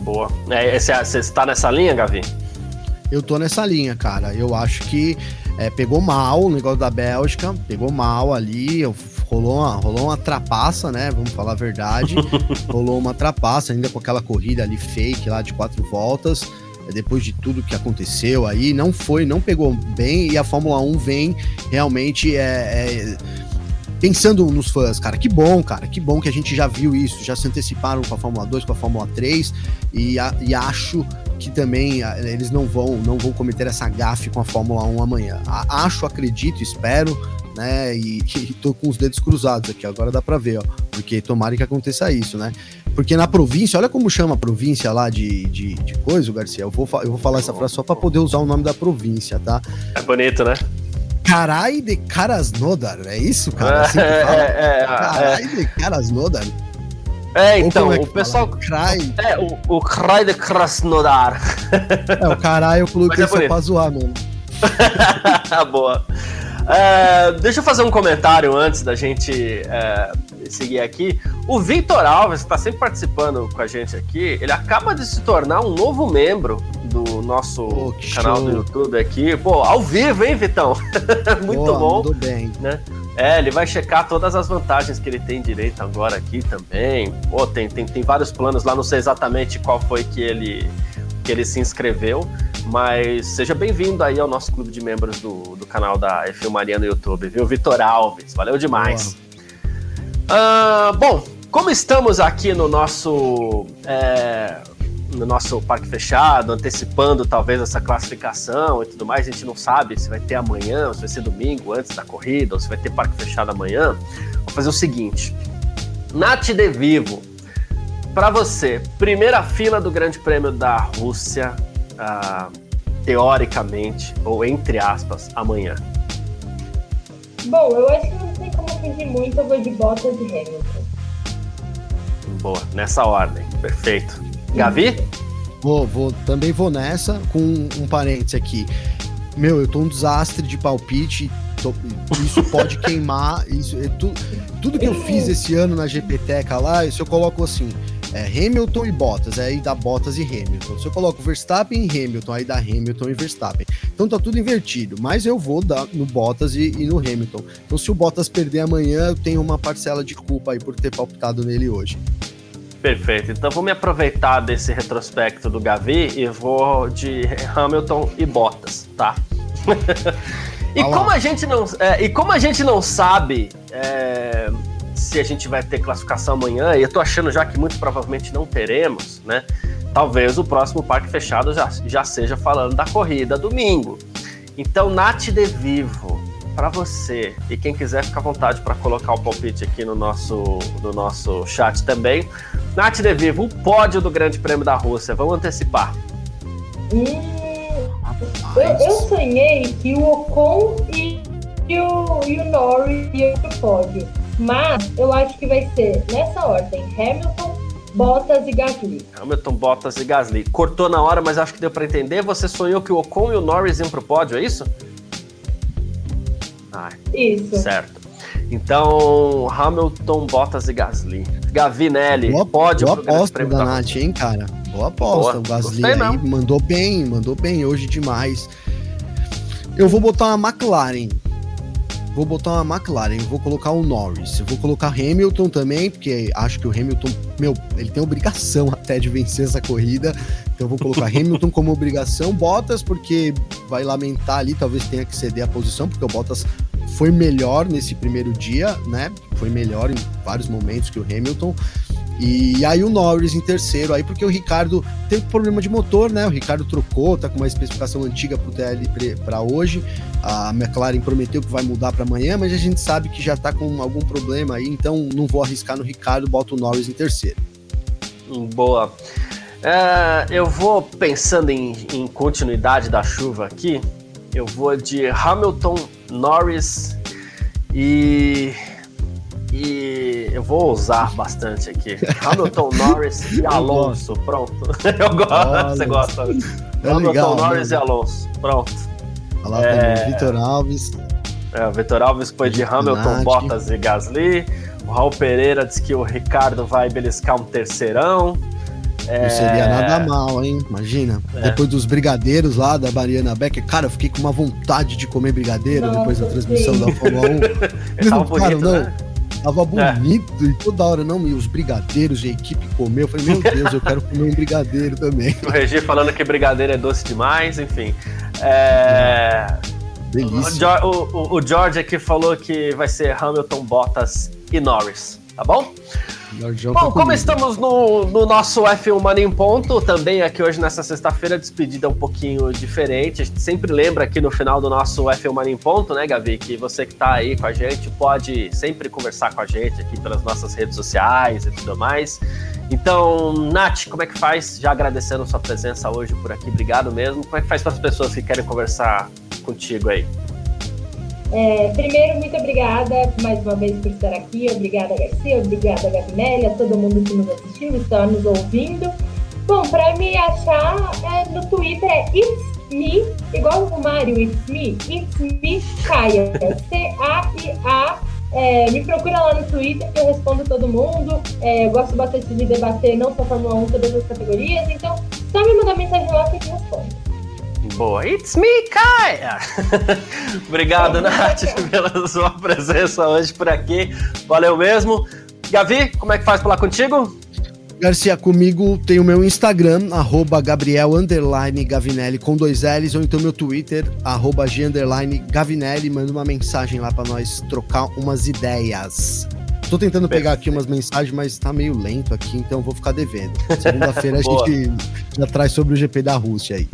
Speaker 1: Boa. É, você está nessa linha, Gavi?
Speaker 4: Eu tô nessa linha, cara. Eu acho que é, pegou mal o negócio da Bélgica, pegou mal ali. Eu rolou uma, rolou uma trapaça, né? Vamos falar a verdade. <laughs> rolou uma trapaça ainda com aquela corrida ali fake lá de quatro voltas. Depois de tudo que aconteceu aí, não foi, não pegou bem e a Fórmula 1 vem realmente é, é, pensando nos fãs, cara, que bom, cara, que bom que a gente já viu isso, já se anteciparam com a Fórmula 2, com a Fórmula 3 e, a, e acho que também eles não vão não vão cometer essa gafe com a Fórmula 1 amanhã. A, acho, acredito, espero né? E, e tô com os dedos cruzados aqui, agora dá pra ver, ó. Porque tomara que aconteça isso, né? Porque na província, olha como chama a província lá de, de, de coisa, Garcia. Eu vou, eu vou falar essa frase só pra poder usar o nome da província, tá?
Speaker 1: É bonito, né?
Speaker 4: Carai de Karasnodar, é isso, cara? Assim <laughs> é, é, é, Carai de Karasnodar.
Speaker 1: É, então, é o pessoal. Crai. É, o, o Crai de Krasnodar.
Speaker 4: É, o caralho eu coloquei é só pra zoar, mano. <laughs>
Speaker 1: Boa. É, deixa eu fazer um comentário antes da gente é, seguir aqui. O Victor Alves, que está sempre participando com a gente aqui, ele acaba de se tornar um novo membro do nosso oh, canal show. do YouTube aqui. Pô, ao vivo, hein, Vitão? <laughs> Muito Boa, bom. Tudo
Speaker 4: bem.
Speaker 1: Né? É, ele vai checar todas as vantagens que ele tem direito agora aqui também. Pô, tem, tem, tem vários planos lá, não sei exatamente qual foi que ele, que ele se inscreveu. Mas seja bem-vindo aí ao nosso clube de membros do, do canal da F Maria no YouTube, viu? Vitor Alves, valeu demais. Uh, bom, como estamos aqui no nosso é, no nosso parque fechado, antecipando talvez essa classificação e tudo mais, a gente não sabe se vai ter amanhã, se vai ser domingo antes da corrida, ou se vai ter parque fechado amanhã. Vou fazer o seguinte: Nath De Vivo, para você, primeira fila do Grande Prêmio da Rússia uh, teoricamente, ou entre aspas, amanhã?
Speaker 3: Bom, eu acho que não tem como fugir muito, eu vou de Bottas e Hamilton.
Speaker 1: Boa, nessa ordem, perfeito. Gavi?
Speaker 4: Vou, vou, também vou nessa, com um parênteses aqui. Meu, eu tô um desastre de palpite, tô, isso pode queimar, isso, é tu, tudo que eu fiz <laughs> esse ano na GPTECA lá, se eu coloco assim, é Hamilton e Bottas, aí dá Bottas e Hamilton. Se eu coloco Verstappen e Hamilton, aí dá Hamilton e Verstappen. Então tá tudo invertido, mas eu vou dar no Bottas e, e no Hamilton. Então se o Bottas perder amanhã, eu tenho uma parcela de culpa aí por ter palpitado nele hoje.
Speaker 1: Perfeito. Então vou me aproveitar desse retrospecto do Gavi e vou de Hamilton e Bottas, tá? <laughs> e, como a gente não, é, e como a gente não sabe é, se a gente vai ter classificação amanhã, e eu tô achando já que muito provavelmente não teremos, né? Talvez o próximo parque fechado já, já seja falando da corrida domingo. Então, Nath de Vivo, para você e quem quiser ficar à vontade para colocar o palpite aqui no nosso, no nosso chat também. Nath de Vivo, o pódio do Grande Prêmio da Rússia, vamos antecipar.
Speaker 3: Hum, eu, eu, sonhei que o Ocon e, e, o, e o Norris iam pro pódio, mas eu acho que vai ser nessa ordem: Hamilton, Bottas e Gasly.
Speaker 1: Hamilton, Bottas e Gasly. Cortou na hora, mas acho que deu para entender. Você sonhou que o Ocon e o Norris iam pro pódio, é isso?
Speaker 3: Ah, isso.
Speaker 1: Certo. Então, Hamilton, Bottas e Gasly. Gavinelli,
Speaker 4: boa,
Speaker 1: pódio
Speaker 4: boa aposta da Nath, hein, cara? Boa aposta. Boa. O Gasly Gostei, aí mandou bem, mandou bem hoje demais. Eu vou botar uma McLaren. Vou botar uma McLaren, vou colocar o Norris. Vou colocar Hamilton também, porque acho que o Hamilton, meu, ele tem obrigação <laughs> até de vencer essa corrida. Então vou colocar Hamilton como obrigação, Bottas, porque vai lamentar ali, talvez tenha que ceder a posição, porque o Bottas foi melhor nesse primeiro dia, né? Foi melhor em vários momentos que o Hamilton. E aí o Norris em terceiro, aí porque o Ricardo teve problema de motor, né? O Ricardo trocou, tá com uma especificação antiga pro TL para hoje. A McLaren prometeu que vai mudar para amanhã, mas a gente sabe que já tá com algum problema aí, então não vou arriscar no Ricardo, boto o Norris em terceiro.
Speaker 1: Boa. É, eu vou pensando em, em continuidade da chuva aqui. Eu vou de Hamilton, Norris e. E eu vou usar bastante aqui. Hamilton, Norris e <laughs> Alonso. Pronto. <laughs> Eu gosto. Olha, Você gosta. É Hamilton, legal, Norris né? e Alonso. Pronto.
Speaker 4: Olha lá é... Vitor Alves.
Speaker 1: É, o Vitor Alves foi de Hamilton, Bottas e Gasly. O Raul Pereira disse que o Ricardo vai beliscar um terceirão.
Speaker 4: É... Não seria nada mal, hein? Imagina. É. Depois dos brigadeiros lá da Mariana Becker, cara, eu fiquei com uma vontade de comer brigadeiro Nossa, depois da transmissão sim. da Fórmula <laughs> 1.
Speaker 1: não, bonito, cara, não. Né?
Speaker 4: Tava é. bonito é. e toda hora, não, e os brigadeiros e a equipe comeu. Eu falei, meu Deus, eu quero comer um brigadeiro também. <laughs>
Speaker 1: O Regi falando que brigadeiro é doce demais, enfim. É... Delícia. O, o, o George aqui falou que vai ser Hamilton, Bottas e Norris, tá bom? Bom, como estamos no, no, nosso F1 Mania em Ponto, também aqui hoje nessa sexta-feira, despedida um pouquinho diferente. A gente sempre lembra aqui no final do nosso F1 Mania em Ponto, né, Gavi, que você que está aí com a gente pode sempre conversar com a gente aqui pelas nossas redes sociais e tudo mais. Então, Nath, como é que faz? Já agradecendo sua presença hoje por aqui, obrigado mesmo. Como é que faz para as pessoas que querem conversar contigo aí?
Speaker 3: É, primeiro, muito obrigada mais uma vez por estar aqui. Obrigada, Garcia. Obrigada, Gavinelli, a todo mundo que nos assistiu, está nos ouvindo. Bom, para me achar é, no Twitter é It's Me, igual o Mario, It's Me, It's Me Caia. C-A-I-A. É, me procura lá no Twitter que eu respondo todo mundo. É, gosto bastante de debater não só Fórmula 1, todas as categorias. Então, só me mandar mensagem lá que eu te respondo.
Speaker 1: Boa. It's me, Kaia! <laughs> Obrigado, Nath, <laughs> pela sua presença hoje por aqui. Valeu mesmo. Gavi, como é que faz falar contigo?
Speaker 4: Garcia, comigo tem o meu Instagram, arroba Gabriel Gavinelli com dois L's, ou então meu Twitter, arroba G Gavinelli, manda uma mensagem lá para nós trocar umas ideias. Tô tentando pegar aqui umas mensagens, mas tá meio lento aqui, então vou ficar devendo. <laughs> Segunda-feira a gente já traz sobre o GP da Rússia aí.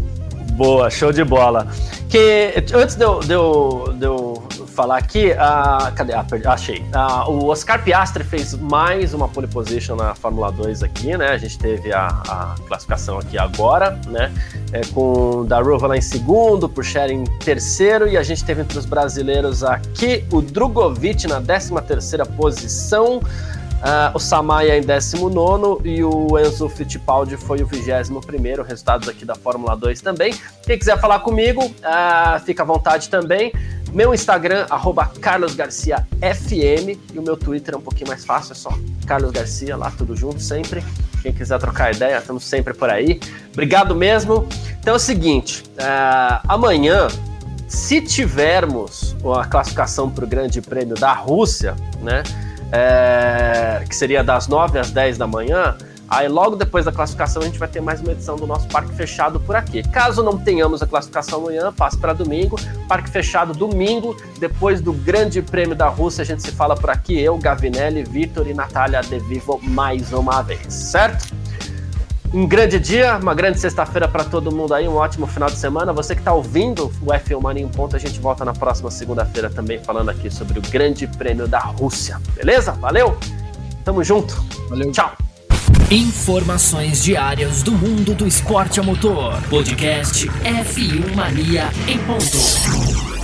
Speaker 1: Boa, show de bola. Que antes de eu, de eu, de eu falar aqui, uh, cadê? Ah, achei. Uh, o Oscar Piastri fez mais uma pole position na Fórmula 2 aqui, né? A gente teve a, a classificação aqui agora, né? É, com o lá em segundo, por em terceiro, e a gente teve entre os brasileiros aqui o Drogovic na 13 terceira posição. Uh, o Samaya em 19 e o Enzo Fittipaldi foi o 21. Resultados aqui da Fórmula 2 também. Quem quiser falar comigo, uh, fica à vontade também. Meu Instagram, carlosgarciafm. E o meu Twitter é um pouquinho mais fácil, é só Carlos Garcia, lá tudo junto sempre. Quem quiser trocar ideia, estamos sempre por aí. Obrigado mesmo. Então é o seguinte: uh, amanhã, se tivermos a classificação para o Grande Prêmio da Rússia, né? É, que seria das 9 às 10 da manhã, Aí logo depois da classificação a gente vai ter mais uma edição do nosso Parque Fechado por aqui. Caso não tenhamos a classificação amanhã, passe para domingo. Parque Fechado domingo, depois do Grande Prêmio da Rússia, a gente se fala por aqui. Eu, Gavinelli, Vitor e Natália De Vivo mais uma vez, certo? Um grande dia, uma grande sexta-feira para todo mundo aí, um ótimo final de semana. Você que está ouvindo o F1 Mania em Ponto, a gente volta na próxima segunda-feira também falando aqui sobre o Grande Prêmio da Rússia. Beleza? Valeu? Tamo junto.
Speaker 4: Valeu.
Speaker 1: Tchau.
Speaker 2: Informações diárias do mundo do esporte a motor. Podcast F1 Mania em ponto.